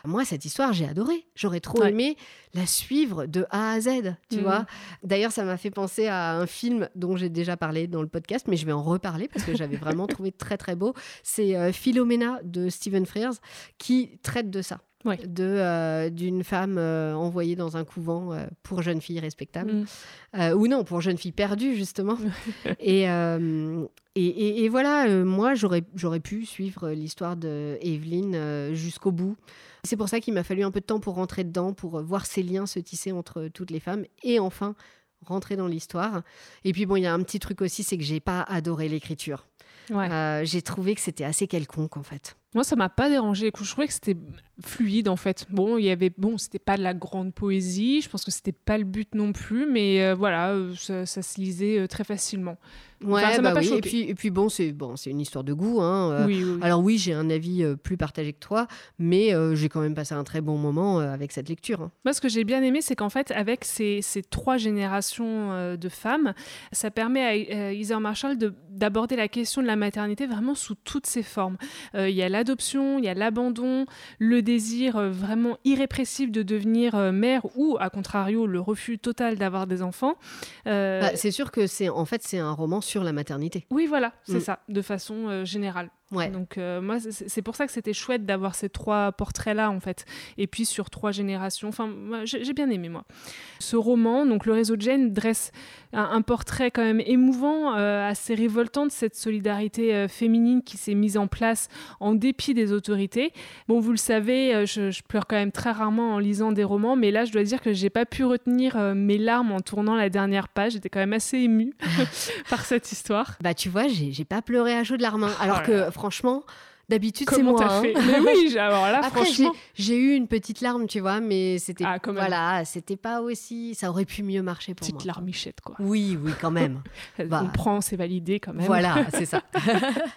Moi, cette histoire, j'ai adoré. J'aurais trop Ouais. aimé la suivre de A à Z, tu Mhm. vois. D'ailleurs, ça m'a fait penser à un film dont j'ai déjà parlé dans le podcast, mais je vais en reparler parce que j'avais vraiment trouvé très très beau. C'est Philomena de Stephen Frears qui traite de ça. De euh, d'une femme euh, envoyée dans un couvent euh, pour jeunes filles respectables Mm. Ou non pour jeunes filles perdues justement et, et, et- et voilà moi j'aurais j'aurais pu suivre l'histoire de Evelyne euh, jusqu'au bout c'est pour ça qu'il m'a fallu un peu de temps pour rentrer dedans pour voir ces liens se tisser entre toutes les femmes et enfin rentrer dans l'histoire et puis bon il y a un petit truc aussi c'est que j'ai pas adoré l'écriture Ouais. j'ai trouvé que c'était assez quelconque en fait. Moi, ça m'a pas dérangé. Je trouvais que c'était fluide en fait. Bon, il y avait bon, c'était pas de la grande poésie. Je pense que c'était pas le but non plus, mais euh, voilà, euh, ça, se lisait euh, très facilement. Ouais, ça bah pas oui. Et puis, et puis bon, c'est bon, c'est une histoire de goût. Hein. Oui, oui, Alors oui, j'ai un avis plus partagé que toi, mais j'ai quand même passé un très bon moment avec cette lecture. Hein. Moi, ce que j'ai bien aimé, c'est qu'en fait, avec ces, ces trois générations de femmes, ça permet à Heather Marshall d'aborder la question de la maternité vraiment sous toutes ses formes. Il y a l'adoption, il y a l'abandon, le désir euh, vraiment irrépressible de devenir euh, mère ou, à contrario, le refus total d'avoir des enfants. Euh, bah, c'est sûr que c'est en fait c'est un roman sur la maternité. Oui, voilà, c'est mm. ça, de façon générale. Donc euh, moi, c'est pour ça que c'était chouette d'avoir ces trois portraits-là, en fait. Et puis sur trois générations. Enfin, j'ai bien aimé, moi. Ce roman, donc Le réseau de Jane, dresse un, portrait quand même émouvant, euh, assez révoltant de cette solidarité euh, féminine qui s'est mise en place en dépit des autorités. Bon, vous le savez, je, pleure quand même très rarement en lisant des romans, mais là, je dois dire que j'ai pas pu retenir mes larmes en tournant la dernière page. J'étais quand même assez émue par cette histoire. Bah, tu vois, j'ai pas pleuré à chaud de larmes. Hein. Oh alors que franchement, D'habitude, c'est moi. Hein. Fait mais oui, alors là, Après, franchement. J'ai eu une petite larme, tu vois, mais c'était ah, voilà, c'était pas aussi. Ça aurait pu mieux marcher pour petite moi. Petite larmichette, quoi. Oui, oui, quand même. On prend, c'est validé quand même. Voilà, c'est ça.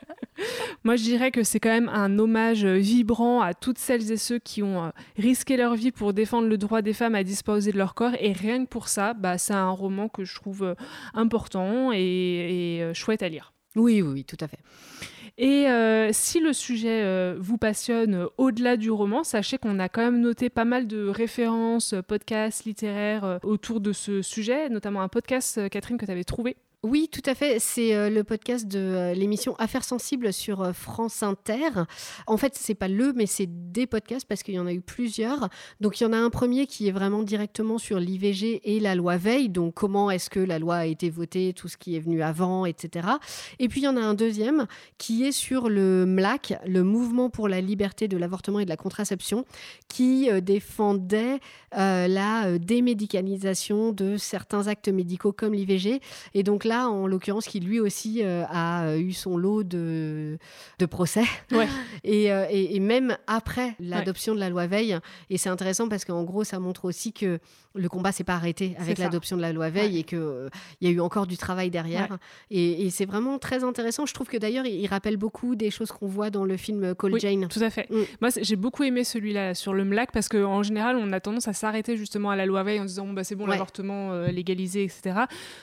moi, je dirais que c'est quand même un hommage vibrant à toutes celles et ceux qui ont euh, risqué leur vie pour défendre le droit des femmes à disposer de leur corps. Et rien que pour ça, bah, c'est un roman que je trouve euh, important et, euh, chouette à lire. Oui, oui, tout à fait. Et euh, si le sujet euh, vous passionne euh, au-delà du roman, sachez qu'on a quand même noté pas mal de références, podcasts littéraires autour de ce sujet, notamment un podcast, Catherine, que tu avais trouvé oui, tout à fait. C'est euh, le podcast de euh, l'émission Affaires sensibles sur euh, France Inter. En fait, c'est pas le, mais c'est des podcasts parce qu'il y en a eu plusieurs. Donc, il y en a un premier qui est vraiment directement sur l'IVG et la loi Veil. Donc, comment est-ce que la loi a été votée, tout ce qui est venu avant, etc. Et puis, il y en a un deuxième qui est sur le MLAC, le Mouvement pour la liberté de l'avortement et de la contraception, qui défendait la démédicalisation de certains actes médicaux comme l'IVG. Et donc là, en l'occurrence, qui lui aussi euh, a euh, eu son lot de, de procès. Euh, et, et, même après l'adoption de la loi Veil, et c'est intéressant parce qu'en gros, ça montre aussi que le combat s'est pas arrêté avec l'adoption de la loi Veil et qu'il il y a eu encore du travail derrière. Et, c'est vraiment très intéressant. Je trouve que d'ailleurs, il, rappelle beaucoup des choses qu'on voit dans le film Call oui, Jane. Tout à fait. Mm. Moi, j'ai beaucoup aimé celui-là sur le MLAC parce qu'en général, on a tendance à s'arrêter justement à la loi Veil en disant bon, bah, c'est bon, l'avortement légalisé, etc.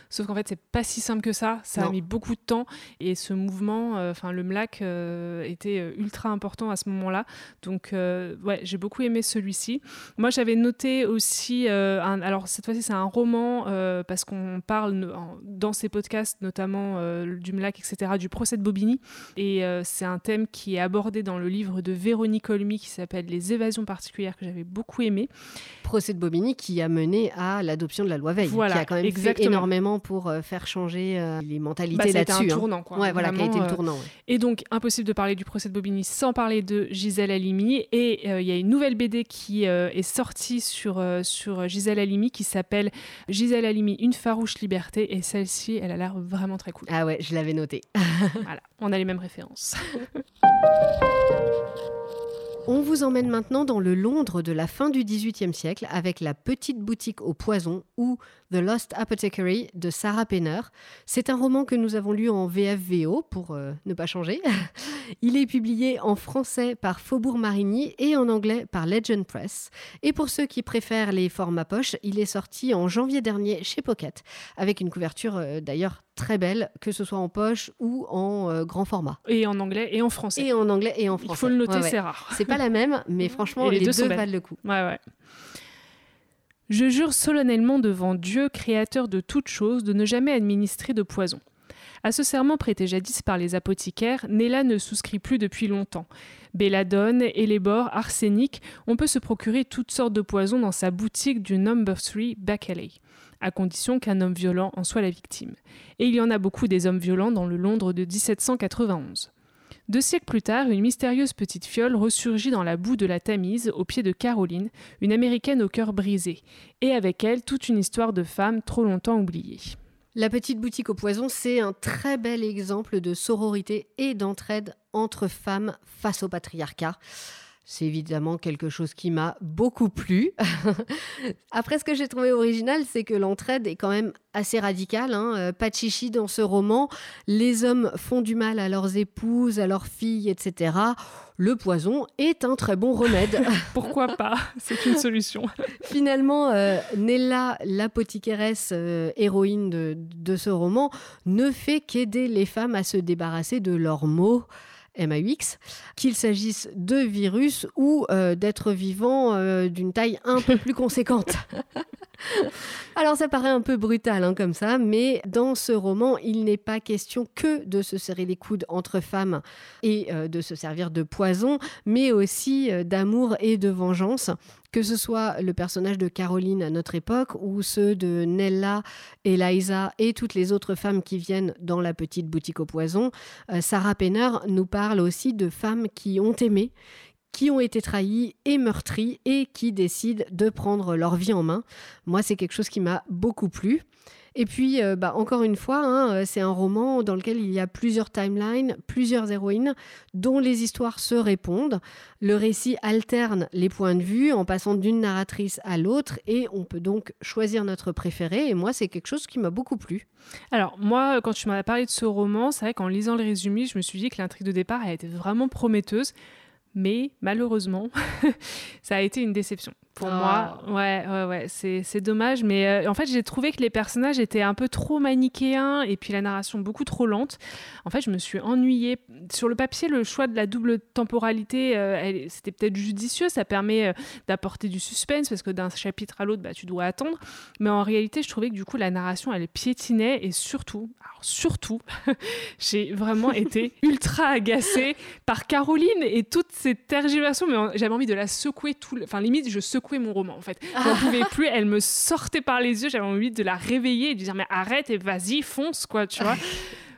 Sauf qu'en fait, c'est pas si simple que ça. Ça a mis beaucoup de temps et ce mouvement, euh, enfin le MLAC, euh, était euh, ultra important à ce moment-là. Donc ouais, j'ai beaucoup aimé celui-ci. Moi, j'avais noté aussi, un, alors cette fois-ci c'est un roman parce qu'on parle dans ces podcasts notamment du MLAC, etc., du procès de Bobigny et c'est un thème qui est abordé dans le livre de Véronique Olmy qui s'appelle Les évasions particulières que j'avais beaucoup aimé. Procès de Bobigny qui a mené à l'adoption de la loi Veil, voilà, qui a quand même fait énormément pour faire changer euh, les mentalités bah, là-dessus. un hein. tournant, quoi. Ouais, voilà, qui a été le euh, tournant. Et donc, impossible de parler du procès de Bobigny sans parler de Gisèle Halimi. Et euh, il y a une nouvelle BD qui est sortie sur, sur Gisèle Halimi qui s'appelle Gisèle Halimi, une farouche liberté. Et celle-ci, elle a l'air vraiment très cool. Ah ouais, je l'avais noté. voilà, on a les mêmes références. On vous emmène maintenant dans le Londres de la fin du XVIIIe siècle avec La petite boutique au poison ou The Lost Apothecary de Sarah Penner. C'est un roman que nous avons lu en VFVO pour euh, ne pas changer. Il est publié en français par Faubourg Marigny et en anglais par Legend Press. Et pour ceux qui préfèrent les formats poche, il est sorti en janvier dernier chez Pocket avec une couverture euh, d'ailleurs très belle, que ce soit en poche ou en euh, grand format. Et en anglais et en français. Et en anglais et en français. Il faut le noter, c'est rare. C'est pas la même, mais franchement, les, deux, valent le coup. Ouais, ouais. Je jure solennellement devant Dieu, créateur de toutes choses, de ne jamais administrer de poison. À ce serment prêté jadis par les apothicaires, Nella ne souscrit plus depuis longtemps. Belladone, Elébor, arsenic, on peut se procurer toutes sortes de poisons dans sa boutique du Number 3 Back Alley à condition qu'un homme violent en soit la victime. Et il y en a beaucoup des hommes violents dans le Londres de 1791. Deux siècles plus tard, une mystérieuse petite fiole ressurgit dans la boue de la Tamise, au pied de Caroline, une américaine au cœur brisé, et avec elle toute une histoire de femme trop longtemps oubliée. La petite boutique au poison, c'est un très bel exemple de sororité et d'entraide entre femmes face au patriarcat. C'est évidemment quelque chose qui m'a beaucoup plu. Après, ce que j'ai trouvé original, c'est que l'entraide est quand même assez radicale. Hein. Euh, pas de chichi dans ce roman. Les hommes font du mal à leurs épouses, à leurs filles, etc. Le poison est un très bon remède. Pourquoi pas? C'est une solution. Finalement, euh, Nella, l'apothicairesse euh, héroïne de, de ce roman, ne fait qu'aider les femmes à se débarrasser de leurs maux. MAUX, qu'il s'agisse de virus ou euh, d'êtres vivants euh, d'une taille un peu plus conséquente. Alors ça paraît un peu brutal hein, comme ça, mais dans ce roman, il n'est pas question que de se serrer les coudes entre femmes et euh, de se servir de poison, mais aussi d'amour et de vengeance que ce soit le personnage de Caroline à notre époque ou ceux de Nella, Eliza et toutes les autres femmes qui viennent dans la petite boutique au poison, euh, Sarah Penner nous parle aussi de femmes qui ont aimé, qui ont été trahies et meurtries et qui décident de prendre leur vie en main. Moi, c'est quelque chose qui m'a beaucoup plu. Et puis, euh, bah, encore une fois, hein, euh, c'est un roman dans lequel il y a plusieurs timelines, plusieurs héroïnes, dont les histoires se répondent. Le récit alterne les points de vue en passant d'une narratrice à l'autre et on peut donc choisir notre préféré. Et moi, c'est quelque chose qui m'a beaucoup plu. Alors, moi, quand tu m'as parlé de ce roman, c'est vrai qu'en lisant le résumé, je me suis dit que l'intrigue de départ, a été vraiment prometteuse. Mais malheureusement, ça a été une déception pour moi. Ah. Ouais, ouais, ouais, c'est dommage. Mais euh, en fait, j'ai trouvé que les personnages étaient un peu trop manichéens et puis la narration beaucoup trop lente. En fait, je me suis ennuyée. Sur le papier, le choix de la double temporalité, euh, c'était peut-être judicieux. Ça permet euh, d'apporter du suspense parce que d'un chapitre à l'autre, bah, tu dois attendre. Mais en réalité, je trouvais que du coup, la narration, elle piétinait et surtout, alors surtout, j'ai vraiment été ultra agacée par Caroline et toutes ces tergiversations. Mais j'avais envie de la secouer tout. Enfin, limite, je secouais mon roman en fait. J'en pouvais plus, elle me sortait par les yeux, j'avais envie de la réveiller et de dire mais arrête et vas-y, fonce quoi, tu vois.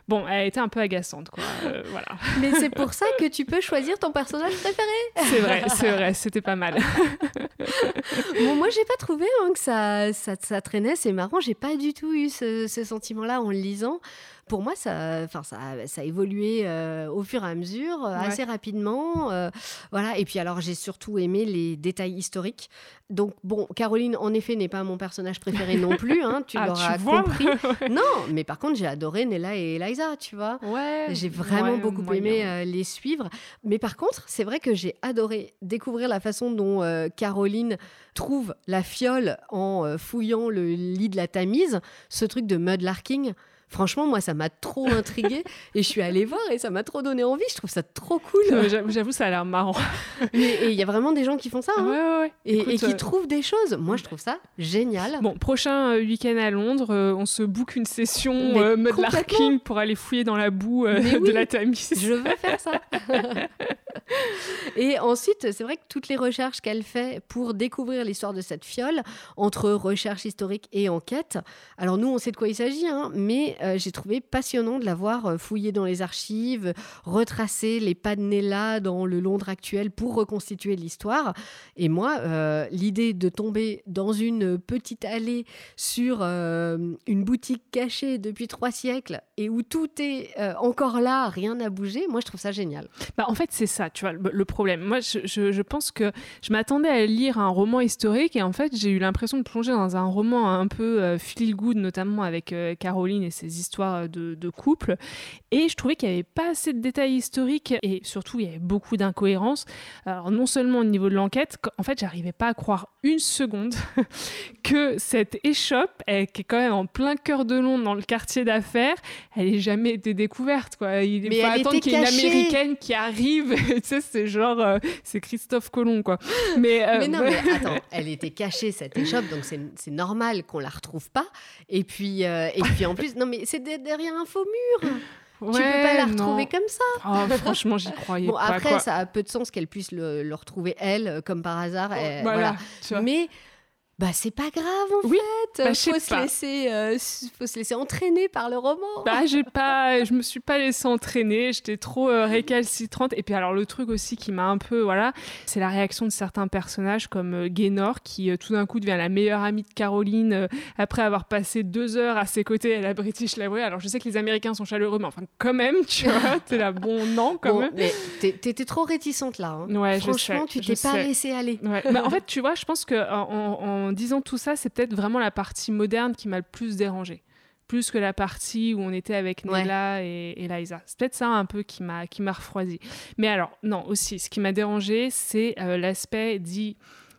Bon, elle était un peu agaçante, quoi. Euh, voilà. Mais c'est pour ça que tu peux choisir ton personnage préféré. C'est vrai, c'est vrai, c'était pas mal. bon, moi, j'ai pas trouvé hein, que ça, ça, ça, traînait. C'est marrant, j'ai pas du tout eu ce, ce sentiment-là en le lisant pour moi, ça, enfin, ça, ça a évolué euh, au fur et à mesure, euh, assez rapidement. Euh, voilà. Et puis alors, j'ai surtout aimé les détails historiques. Donc bon, Caroline, en effet, n'est pas mon personnage préféré non plus. Hein, tu ah, l'auras compris. non, mais par contre, j'ai adoré Nella et Eliza, tu vois. Ouais. J'ai vraiment beaucoup aimé les suivre. Mais par contre, c'est vrai que j'ai adoré découvrir la façon dont Caroline trouve la fiole en fouillant le lit de la Tamise, ce truc de mudlarking. Franchement, moi, ça m'a trop intriguée et je suis allée voir et ça m'a trop donné envie. Je trouve ça trop cool. J'avoue, ça a l'air marrant. et il y a vraiment des gens qui font ça. Hein. ouais, ouais, Et, qui euh, trouvent des choses. Moi, je trouve ça génial. Bon, prochain euh, week-end à Londres, euh, on se book une session mode larking pour aller fouiller dans la boue de la Tamise. Je veux faire ça. et ensuite, c'est vrai que toutes les recherches qu'elle fait pour découvrir l'histoire de cette fiole, entre recherche historique et enquête, alors nous, on sait de quoi il s'agit, hein, mais euh, j'ai trouvé passionnant de l'avoir euh, fouillé dans les archives, retracé les pas de Nella dans le Londres actuel pour reconstituer l'histoire. Et moi, euh, l'idée de tomber dans une petite allée sur une boutique cachée depuis trois siècles et où tout est encore là, rien n'a bougé, moi je trouve ça génial. Bah, en fait, c'est ça, tu vois, le, problème. Moi, je, je, pense que je m'attendais à lire un roman historique et en fait, j'ai eu l'impression de plonger dans un roman un peu feel good, notamment avec Caroline et ses histoires de, couple. Et je trouvais qu'il n'y avait pas assez de détails historiques et surtout il y avait beaucoup d'incohérences. Alors non seulement au niveau de l'enquête, en fait j'arrivais pas à croire une seconde que cette échoppe, qui est quand même en plein cœur de Londres dans le quartier d'affaires, elle n'ait jamais été découverte. Quoi. Il faut attendre qu'il y ait une américaine qui arrive. sais, c'est genre, euh, c'est Christophe Colomb quoi. Mais, euh, mais non, mais attends, elle était cachée cette échoppe, donc c'est normal qu'on la retrouve pas. Et puis, euh, et puis en plus, non mais c'est derrière un faux mur. tu peux pas la retrouver comme ça. Oh, franchement, j'y croyais bon, Après, ça a peu de sens qu'elle puisse le, retrouver elle, comme par hasard. voilà. Mais bah c'est pas grave en Oui, fait. bah, faut, se pas. laisser, euh, faut se laisser entraîner par le roman. Bah, j'ai pas, je me suis pas laissée entraîner, j'étais trop euh, récalcitrante. Et puis alors le truc aussi qui m'a un peu, voilà, c'est la réaction de certains personnages comme euh, Gaynor qui tout d'un coup devient la meilleure amie de Caroline après avoir passé deux heures à ses côtés à la British Library. Alors je sais que les Américains sont chaleureux, mais enfin quand même, tu vois, t'es là, bon non quand Bon, même. mais t'étais trop réticente là. hein. Ouais, je Franchement, sais, tu t'es pas sais. laissé aller. Ouais. Mais en fait, tu vois, je pense que en, en- en disant tout ça, c'est peut-être vraiment la partie moderne qui m'a le plus dérangée. Plus que la partie où on était avec Ouais. Nella et, et Liza. C'est peut-être ça un peu qui m'a qui m'a refroidi. Mais alors, non, aussi, ce qui m'a dérangé, c'est euh, l'aspect dit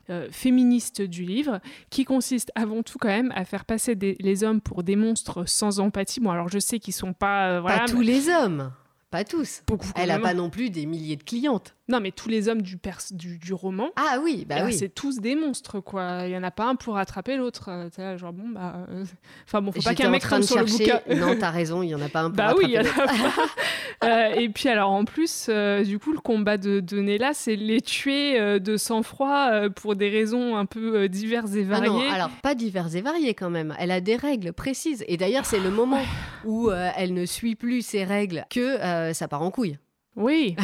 euh, féministe du livre, qui consiste avant tout quand même à faire passer des- les hommes pour des monstres sans empathie. Bon, alors je sais qu'ils sont pas... euh, voilà, pas tous les hommes. Pas tous. beaucoup Elle a même. pas non plus des milliers de clientes. Non, mais tous les hommes du, du, du roman, Ah oui, bah Là, oui. C'est tous des monstres, quoi. Il y en a pas un pour attraper l'autre. Euh, là, genre, bon, bah. euh, Enfin, bon, faut pas qu'un mec train tombe de sur le chercher. bouquin. non, t'as raison, il y en a pas un pour Bah oui, il y en attraper a l'autre. pas. Euh, et puis, alors, en plus, euh, du coup, le combat de, de Nella, c'est les tuer de sang-froid pour des raisons un peu diverses et Ah variées. non, alors pas diverses et variées quand même. Elle a des règles précises. Et d'ailleurs, c'est le moment où elle ne suit plus ses règles que ça part en couille. Oui.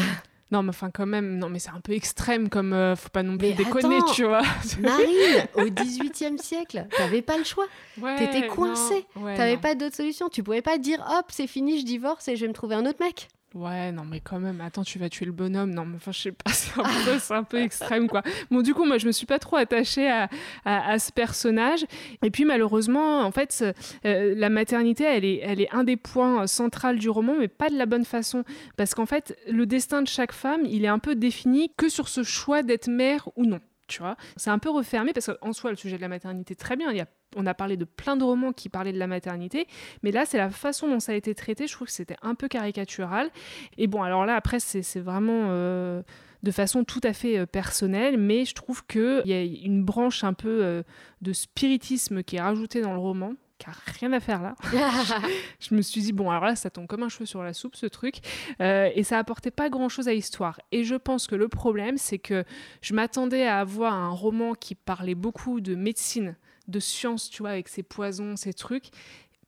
Non, mais enfin, quand même, non, mais c'est un peu extrême, comme euh, faut pas non plus Mais déconner, attends. tu vois. Marine, au XVIIIe siècle, t'avais pas le choix. Ouais, T'étais coincée. ouais, T'avais pas d'autre solution. Tu pouvais pas dire hop, c'est fini, je divorce et je vais me trouver un autre mec. Ouais, non, mais quand même, attends, tu vas tuer le bonhomme. Non, mais enfin, je sais pas, c'est un, peu- c'est un peu extrême, quoi. Bon, du coup, moi, je me suis pas trop attachée à, à, à ce personnage. Et puis, malheureusement, en fait, euh, la maternité, elle est, elle est un des points centraux du roman, mais pas de la bonne façon. Parce qu'en fait, le destin de chaque femme, il est un peu défini que sur ce choix d'être mère ou non. Tu vois, c'est un peu refermé parce qu'en soi, le sujet de la maternité, très bien. Il y a, on a parlé de plein de romans qui parlaient de la maternité, mais là, c'est la façon dont ça a été traité. Je trouve que c'était un peu caricatural. Et bon, alors là, après, c'est vraiment euh, de façon tout à fait euh, personnelle, mais je trouve qu'il y a une branche un peu euh, de spiritisme qui est rajoutée dans le roman, qui a rien à faire là. je me suis dit, bon, alors là, ça tombe comme un cheveu sur la soupe, ce truc. Euh, et ça apportait pas grand-chose à l'histoire. Et je pense que le problème, c'est que je m'attendais à avoir un roman qui parlait beaucoup de médecine, de science, tu vois, avec ses poisons, ses trucs.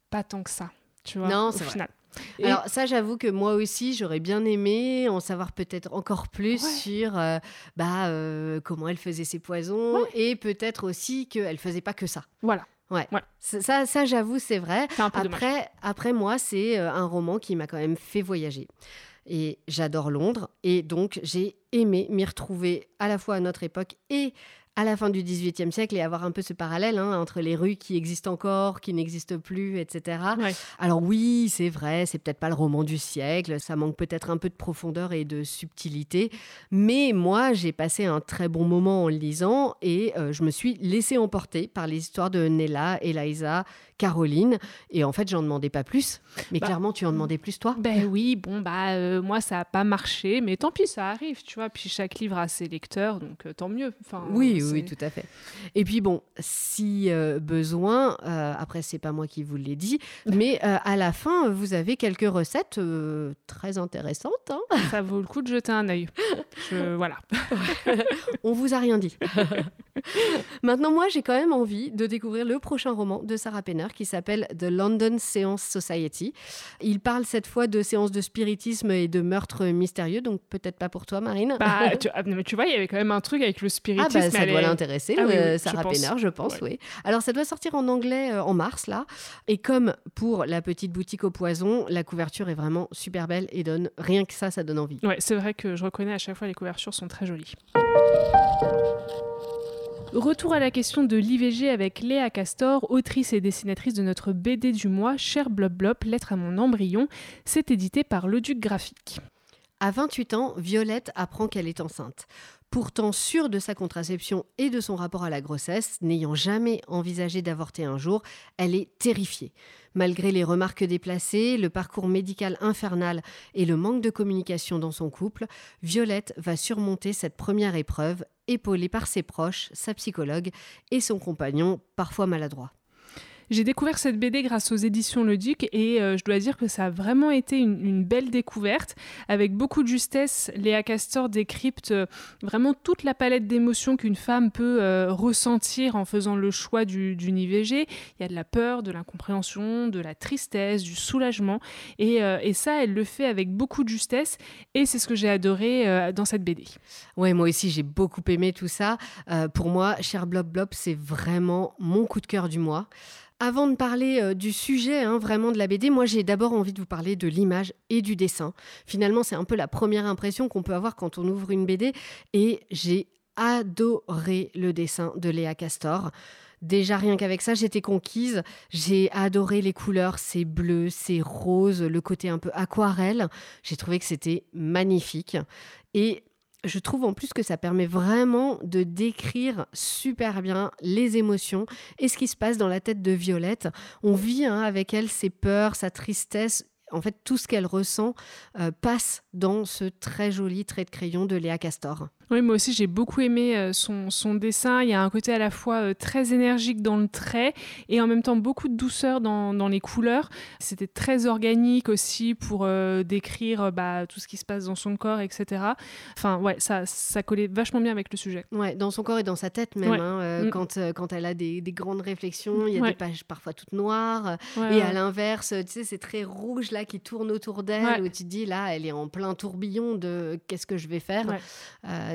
Pas tant que ça, tu vois, Non, au vrai. final. Et- Alors ça, j'avoue que moi aussi, j'aurais bien aimé en savoir peut-être encore plus Ouais. sur euh, bah, euh, comment elle faisait ses poisons Ouais. et peut-être aussi qu'elle faisait pas que ça. Voilà. Ouais. Ouais. Ça, ça, j'avoue, c'est vrai. Un peu dommage. Après, après moi, c'est euh, un roman qui m'a quand même fait voyager. Et j'adore Londres. Et donc, j'ai aimé m'y retrouver à la fois à notre époque et à la fin du XVIIIe siècle et avoir un peu ce parallèle hein, entre les rues qui existent encore, qui n'existent plus, etc. Ouais. Alors oui, c'est vrai, c'est peut-être pas le roman du siècle, ça manque peut-être un peu de profondeur et de subtilité, mais moi j'ai passé un très bon moment en le lisant et euh, je me suis laissée emporter par les histoires de Nella, Eliza, Caroline, et en fait j'en demandais pas plus, mais Bah, clairement tu en demandais plus toi? Ben oui, bon, bah, euh, moi, ça n'a pas marché, mais tant pis, ça arrive, tu vois. Puis chaque livre a ses lecteurs, donc euh, tant mieux. Enfin, Oui, oui, tout à fait. Et puis bon, si euh, besoin, euh, après c'est pas moi qui vous l'ai dit, mais à la fin vous avez quelques recettes très intéressantes. hein. Ça vaut le coup de jeter un œil. Je- Voilà. On vous a rien dit. Maintenant, moi, j'ai quand même envie de découvrir le prochain roman de Sarah Penner qui s'appelle The London Seance Society. Il parle cette fois de séances de spiritisme et de meurtres mystérieux, donc peut-être pas pour toi, Marine. Bah, tu, ah, mais tu vois, il y avait quand même un truc avec le Ah spiritisme. bah ça doit est- l'intéresser, Ah oui, oui, je Sarah pense. Penner, je pense, Ouais. oui. Alors ça doit sortir en anglais euh, en mars, là. Et comme pour La Petite Boutique au Poison, la couverture est vraiment super belle et donne, rien que ça, ça donne envie. Ouais, c'est vrai que je reconnais à chaque fois les couvertures sont très jolies. Retour à la question de l'IVG avec Léa Castor, autrice et dessinatrice de notre BD du mois, Cher Blob Blob, Lettre à mon embryon. C'est édité par Le Duc Graphique. À 28 ans, Violette apprend qu'elle est enceinte. Pourtant sûre de sa contraception et de son rapport à la grossesse, n'ayant jamais envisagé d'avorter un jour, elle est terrifiée. Malgré les remarques déplacées, le parcours médical infernal et le manque de communication dans son couple, Violette va surmonter cette première épreuve, épaulée par ses proches, sa psychologue et son compagnon, parfois maladroit. J'ai découvert cette BD grâce aux éditions Le et euh, je dois dire que ça a vraiment été une, belle découverte. Avec beaucoup de justesse, Léa Castor décrypte euh, vraiment toute la palette d'émotions qu'une femme peut euh, ressentir en faisant le choix d'une IVG. Il y a de la peur, de l'incompréhension, de la tristesse, du soulagement. Et, et, ça, elle le fait avec beaucoup de justesse et c'est ce que j'ai adoré dans cette BD. Ouais, moi aussi, j'ai beaucoup aimé tout ça. pour moi, Cher Blob Blob, c'est vraiment mon coup de cœur du mois. Avant de parler euh, du sujet hein, vraiment de la BD, moi j'ai d'abord envie de vous parler de l'image et du dessin. Finalement, c'est un peu la première impression qu'on peut avoir quand on ouvre une BD et j'ai adoré le dessin de Léa Castor. Déjà, rien qu'avec ça, j'étais conquise. J'ai adoré les couleurs, c'est bleu, c'est rose, le côté un peu aquarelle. J'ai trouvé que c'était magnifique. Et je trouve en plus que ça permet vraiment de décrire super bien les émotions et ce qui se passe dans la tête de Violette. On vit hein, avec elle ses peurs, sa tristesse. En fait, tout ce qu'elle ressent euh, passe dans ce très joli trait de crayon de Léa Castor. Oui, moi aussi j'ai beaucoup aimé euh, son, son, dessin. Il y a un côté à la fois euh, très énergique dans le trait et en même temps beaucoup de douceur dans, dans les couleurs. C'était très organique aussi pour euh, décrire bah, tout ce qui se passe dans son corps, etc. Enfin, ouais, ça, ça collait vachement bien avec le sujet. Ouais, dans son corps et dans sa tête même. Hein, mm. quand, quand elle a des, des grandes réflexions, il y a des pages parfois toutes noires. et à l'inverse, tu sais, c'est très rouge là qui tourne autour d'elle où tu te dis là, elle est en plein tourbillon de qu'est-ce que je vais faire?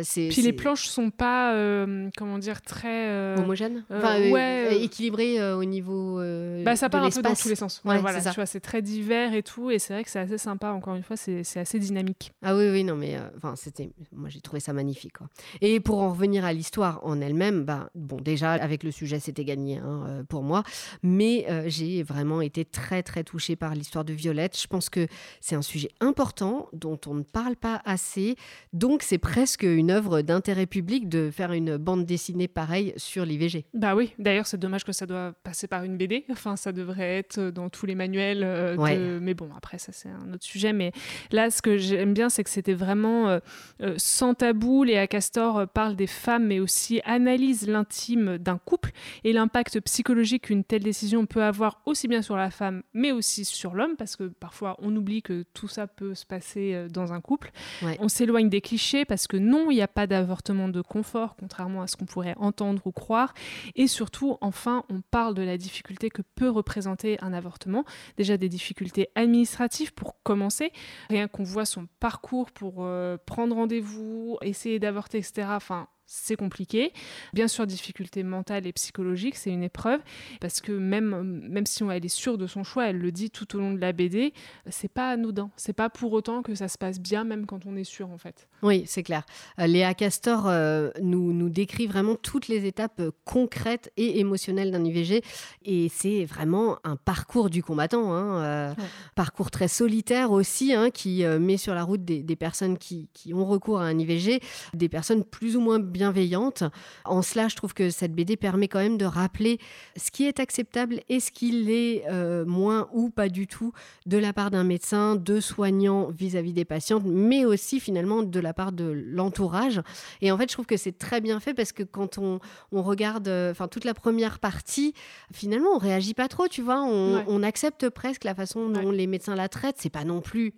Puis les planches sont pas, euh, comment dire, très euh, homogènes, euh, enfin, ouais, équilibrées au niveau. bah ça part un peu dans tous les sens. Ouais, voilà, tu vois, c'est très divers et tout, et c'est vrai que c'est assez sympa. Encore une fois, c'est assez dynamique. Ah oui, oui, non, mais enfin, c'était, moi j'ai trouvé ça magnifique. Quoi. Et pour en revenir à l'histoire en elle-même, bah, bon, déjà avec le sujet, c'était gagné hein, pour moi, mais j'ai vraiment été très très touchée par l'histoire de Violette. Je pense que c'est un sujet important dont on ne parle pas assez, donc c'est presque une œuvre d'intérêt public de faire une bande dessinée pareille sur l'IVG. Bah oui, d'ailleurs c'est dommage que ça doit passer par une BD, enfin ça devrait être dans tous les manuels, euh, mais bon après ça c'est un autre sujet, mais là ce que j'aime bien c'est que c'était vraiment euh, euh, sans tabou, Léa Castor parle des femmes mais aussi analyse l'intime d'un couple et l'impact psychologique qu'une telle décision peut avoir aussi bien sur la femme mais aussi sur l'homme parce que parfois on oublie que tout ça peut se passer dans un couple. On s'éloigne des clichés parce que non, il n'y a pas d'avortement de confort, contrairement à ce qu'on pourrait entendre ou croire. Et surtout, enfin, on parle de la difficulté que peut représenter un avortement. Déjà des difficultés administratives pour commencer. Rien qu'on voit son parcours pour euh, prendre rendez-vous, essayer d'avorter, etc. Enfin, c'est compliqué. Bien sûr, difficulté mentale et psychologique, c'est une épreuve, parce que même, même si elle est sûre de son choix, elle le dit tout au long de la BD, c'est pas anodin. C'est pas pour autant que ça se passe bien, même quand on est sûr, en fait. Oui, c'est clair. Euh, Léa Castor euh, nous, nous décrit vraiment toutes les étapes euh, concrètes et émotionnelles d'un IVG, et c'est vraiment un parcours du combattant, hein, parcours très solitaire aussi, hein, qui met sur la route des, des personnes qui, qui, ont recours à un IVG, des personnes plus ou moins bien bienveillante. En cela, je trouve que cette BD permet quand même de rappeler ce qui est acceptable et ce qui l'est euh, moins ou pas du tout de la part d'un médecin, de soignants vis-à-vis des patientes, mais aussi finalement de la part de l'entourage. Et en fait, je trouve que c'est très bien fait parce que quand on, regarde euh, enfin toute la première partie, finalement, on réagit pas trop, tu vois, on, on accepte presque la façon dont les médecins la traitent. C'est pas non plus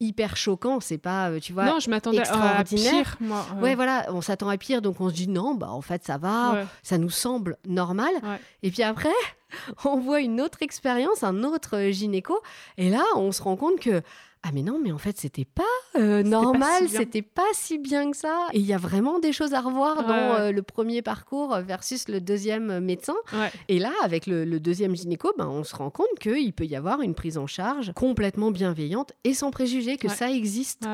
hyper choquant, c'est pas, euh, tu vois, non, je m'attendais à pire. Moi, ouais. voilà, on s'attend à pire, donc on se dit non, bah en fait ça va, ça nous semble normal. Et puis après, on voit une autre expérience, un autre gynéco, et là on se rend compte que ah mais non, mais en fait c'était pas euh, normal, c'était pas, si bien que ça. Et il y a vraiment des choses à revoir dans euh, le premier parcours versus le deuxième médecin. Et là, avec le, deuxième gynéco, ben, on se rend compte qu'il peut y avoir une prise en charge complètement bienveillante et sans préjuger que ça existe.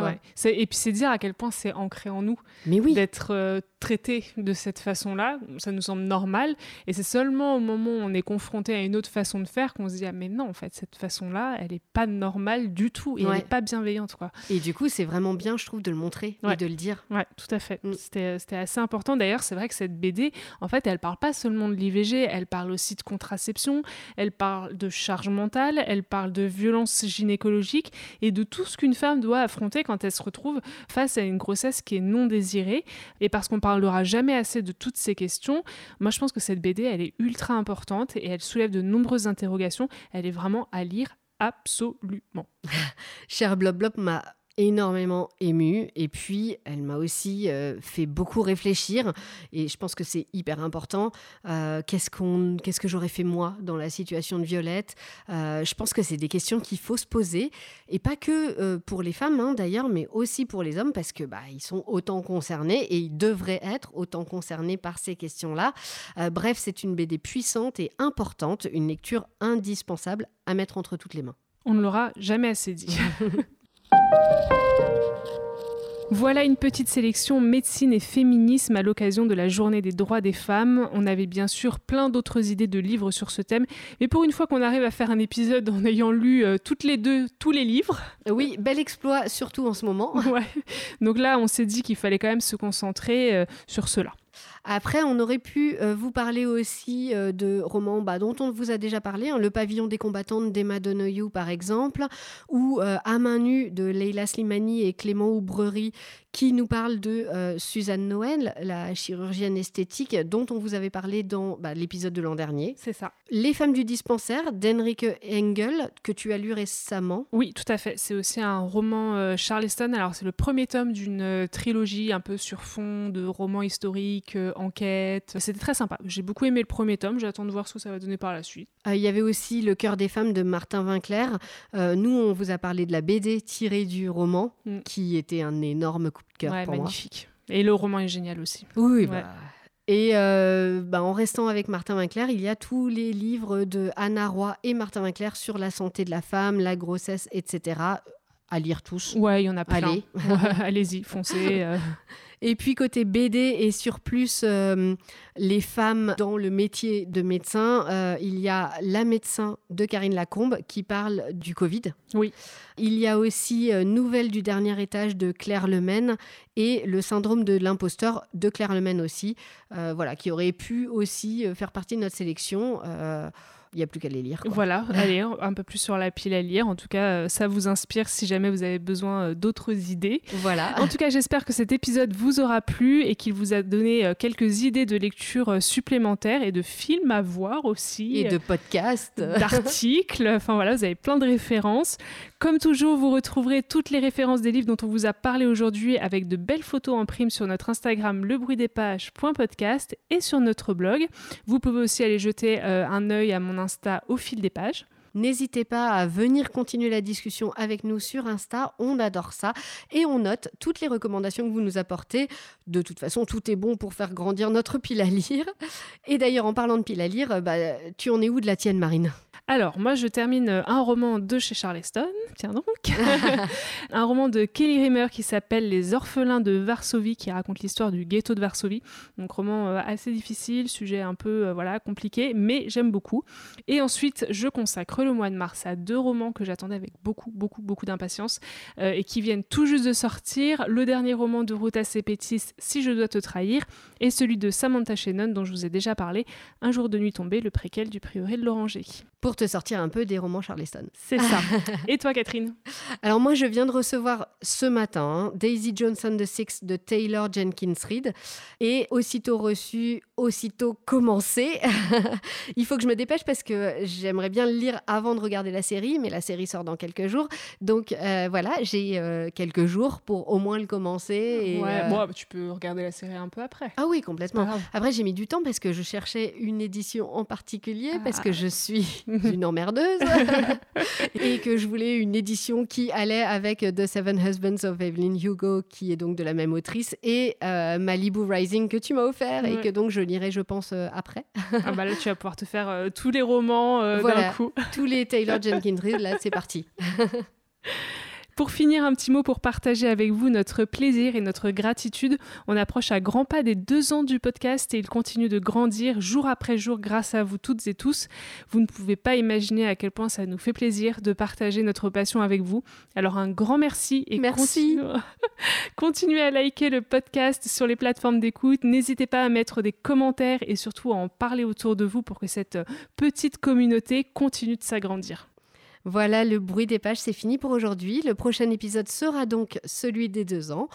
Et puis c'est dire à quel point c'est ancré en nous mais oui. d'être euh, traité de cette façon-là. Ça nous semble normal. Et c'est seulement au moment où on est confronté à une autre façon de faire qu'on se dit ah mais non en fait cette façon-là elle est pas normale du tout et elle est pas bienveillante quoi. Et du coup c'est vraiment bien je trouve de le montrer et de le dire. Ouais tout à fait. Mm. C'était assez important. D'ailleurs c'est vrai que cette BD en fait elle parle pas seulement de l'IVG, elle parle aussi de contraception, elle parle de charge mentale, elle parle de violence gynécologique et de tout ce qu'une femme doit affronter quand elle se retrouve face à une grossesse qui est non désirée. Et parce qu'on parle parlera jamais assez de toutes ces questions. Moi, je pense que cette BD, elle est ultra importante et elle soulève de nombreuses interrogations. Elle est vraiment à lire absolument. Cher Blob Blob m'a énormément émue. Et puis elle m'a aussi euh, fait beaucoup réfléchir. Et je pense que c'est hyper important. Euh, qu'est-ce qu'on qu'est-ce que j'aurais fait moi dans la situation de Violette? Euh, je pense que c'est des questions qu'il faut se poser. Et pas que pour les femmes hein, d'ailleurs mais aussi pour les hommes parce que bah ils sont autant concernés et ils devraient être autant concernés par ces questions là bref c'est une BD puissante et importante une lecture indispensable à mettre entre toutes les mains. On ne l'aura jamais assez dit Voilà une petite sélection médecine et féminisme à l'occasion de la journée des droits des femmes. On avait bien sûr plein d'autres idées de livres sur ce thème, mais pour une fois qu'on arrive à faire un épisode en ayant lu euh, toutes les deux tous les livres. Oui, bel exploit, surtout en ce moment. Ouais. Donc là, on s'est dit qu'il fallait quand même se concentrer euh, sur cela. Après, on aurait pu euh, vous parler aussi euh, de romans bah, dont on vous a déjà parlé, hein, Le pavillon des combattantes d'Emma Donoghue par exemple, ou euh, À main nue de Leila Slimani et Clément Oubrerie qui nous parle de Suzanne Noël, la chirurgienne esthétique dont on vous avait parlé dans bah, l'épisode de l'an dernier. C'est ça. Les femmes du dispensaire d'Henrike Engel que tu as lu récemment. Oui, tout à fait. C'est aussi un roman Charleston. Alors c'est le premier tome d'une trilogie un peu sur fond de romans historiques enquête. C'était très sympa. J'ai beaucoup aimé le premier tome. J'attends de voir ce que ça va donner par la suite. Euh, il y avait aussi Le cœur des femmes de Martin Winkler. Euh, nous, on vous a parlé de la BD tirée du roman, mm. qui était un énorme coup de cœur pour magnifique. Et le roman est génial aussi. Oui, bah. Et euh, bah, en restant avec Martin Winkler, il y a tous les livres de Anna Roy et Martin Winkler sur la santé de la femme, la grossesse, etc. À lire tous. Ouais, il y en a plein. Allez. Allez-y, foncez. Et puis côté BD et sur plus euh, les femmes dans le métier de médecin, euh, il y a La médecin de Karine Lacombe qui parle du Covid. Oui. Il y a aussi euh, Nouvelle du dernier étage de Claire Lemaine et Le syndrome de l'imposteur de Claire Lemaine aussi, voilà, qui aurait pu aussi faire partie de notre sélection il n'y a plus qu'à les lire. Voilà, allez, un peu plus sur la pile à lire. En tout cas, euh, ça vous inspire si jamais vous avez besoin euh, d'autres idées. Voilà. En tout cas, j'espère que cet épisode vous aura plu et qu'il vous a donné euh, quelques idées de lecture supplémentaires et de films à voir aussi. Et de podcasts. D'articles. Enfin voilà, vous avez plein de références. Comme toujours, vous retrouverez toutes les références des livres dont on vous a parlé aujourd'hui avec de belles photos en prime sur notre Instagram lebruitdespages.podcast et sur notre blog. Vous pouvez aussi aller jeter un œil à mon Insta au fil des pages. N'hésitez pas à venir continuer la discussion avec nous sur Insta, on adore ça et on note toutes les recommandations que vous nous apportez. De toute façon, tout est bon pour faire grandir notre pile à lire. Et d'ailleurs, en parlant de pile à lire, bah, tu en es où de la tienne, Marine? Alors, moi, je termine euh, un roman de chez Charleston, tiens donc, un roman de Kelly Rimmer qui s'appelle Les orphelins de Varsovie, qui raconte l'histoire du ghetto de Varsovie. Donc, roman euh, assez difficile, sujet un peu euh, compliqué, mais j'aime beaucoup. Et ensuite, je consacre le mois de mars à deux romans que j'attendais avec beaucoup, beaucoup, beaucoup d'impatience et qui viennent tout juste de sortir. Le dernier roman de Ruta Sepetys, Si je dois te trahir, et celui de Samantha Shannon, dont je vous ai déjà parlé, Un jour de nuit tombée, le préquel du prieuré de l'Oranger pour te sortir un peu des romans Charleston. C'est ça. Et toi, Catherine? Alors moi, je viens de recevoir ce matin hein, Daisy Johnson the Six de Taylor Jenkins Reid. Et aussitôt reçu, aussitôt commencé. Il faut que je me dépêche parce que j'aimerais bien le lire avant de regarder la série, mais la série sort dans quelques jours. Donc euh, voilà, j'ai euh, quelques jours pour au moins le commencer. Et, ouais, moi, euh, tu peux regarder la série un peu après. Ah oui, complètement. Après, j'ai mis du temps parce que je cherchais une édition en particulier, parce que ah. je suis une emmerdeuse et que je voulais une édition qui allait avec The Seven Husbands of Evelyn Hugo, qui est donc de la même autrice, et euh, Malibu Rising que tu m'as offert et que donc je lirai, je pense, euh, après. ah bah là, tu vas pouvoir te faire euh, tous les romans d'un coup. tous les Taylor Jenkins Reid, là, c'est parti. Pour finir, un petit mot pour partager avec vous notre plaisir et notre gratitude. On approche à grands pas des deux ans du podcast et il continue de grandir jour après jour grâce à vous toutes et tous. Vous ne pouvez pas imaginer à quel point ça nous fait plaisir de partager notre passion avec vous. Alors un grand merci et merci. continuez à liker le podcast sur les plateformes d'écoute. N'hésitez pas à mettre des commentaires et surtout à en parler autour de vous pour que cette petite communauté continue de s'agrandir. Voilà, le bruit des pages, c'est fini pour aujourd'hui. Le prochain épisode sera donc celui des deux ans.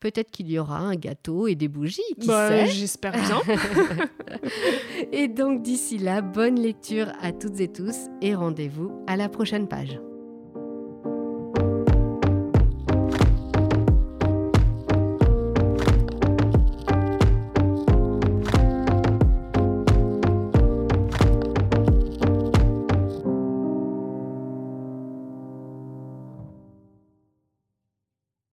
Peut-être qu'il y aura un gâteau et des bougies, qui Bah, sait J'espère bien. Et donc d'ici là, bonne lecture à toutes et tous et rendez-vous à la prochaine page.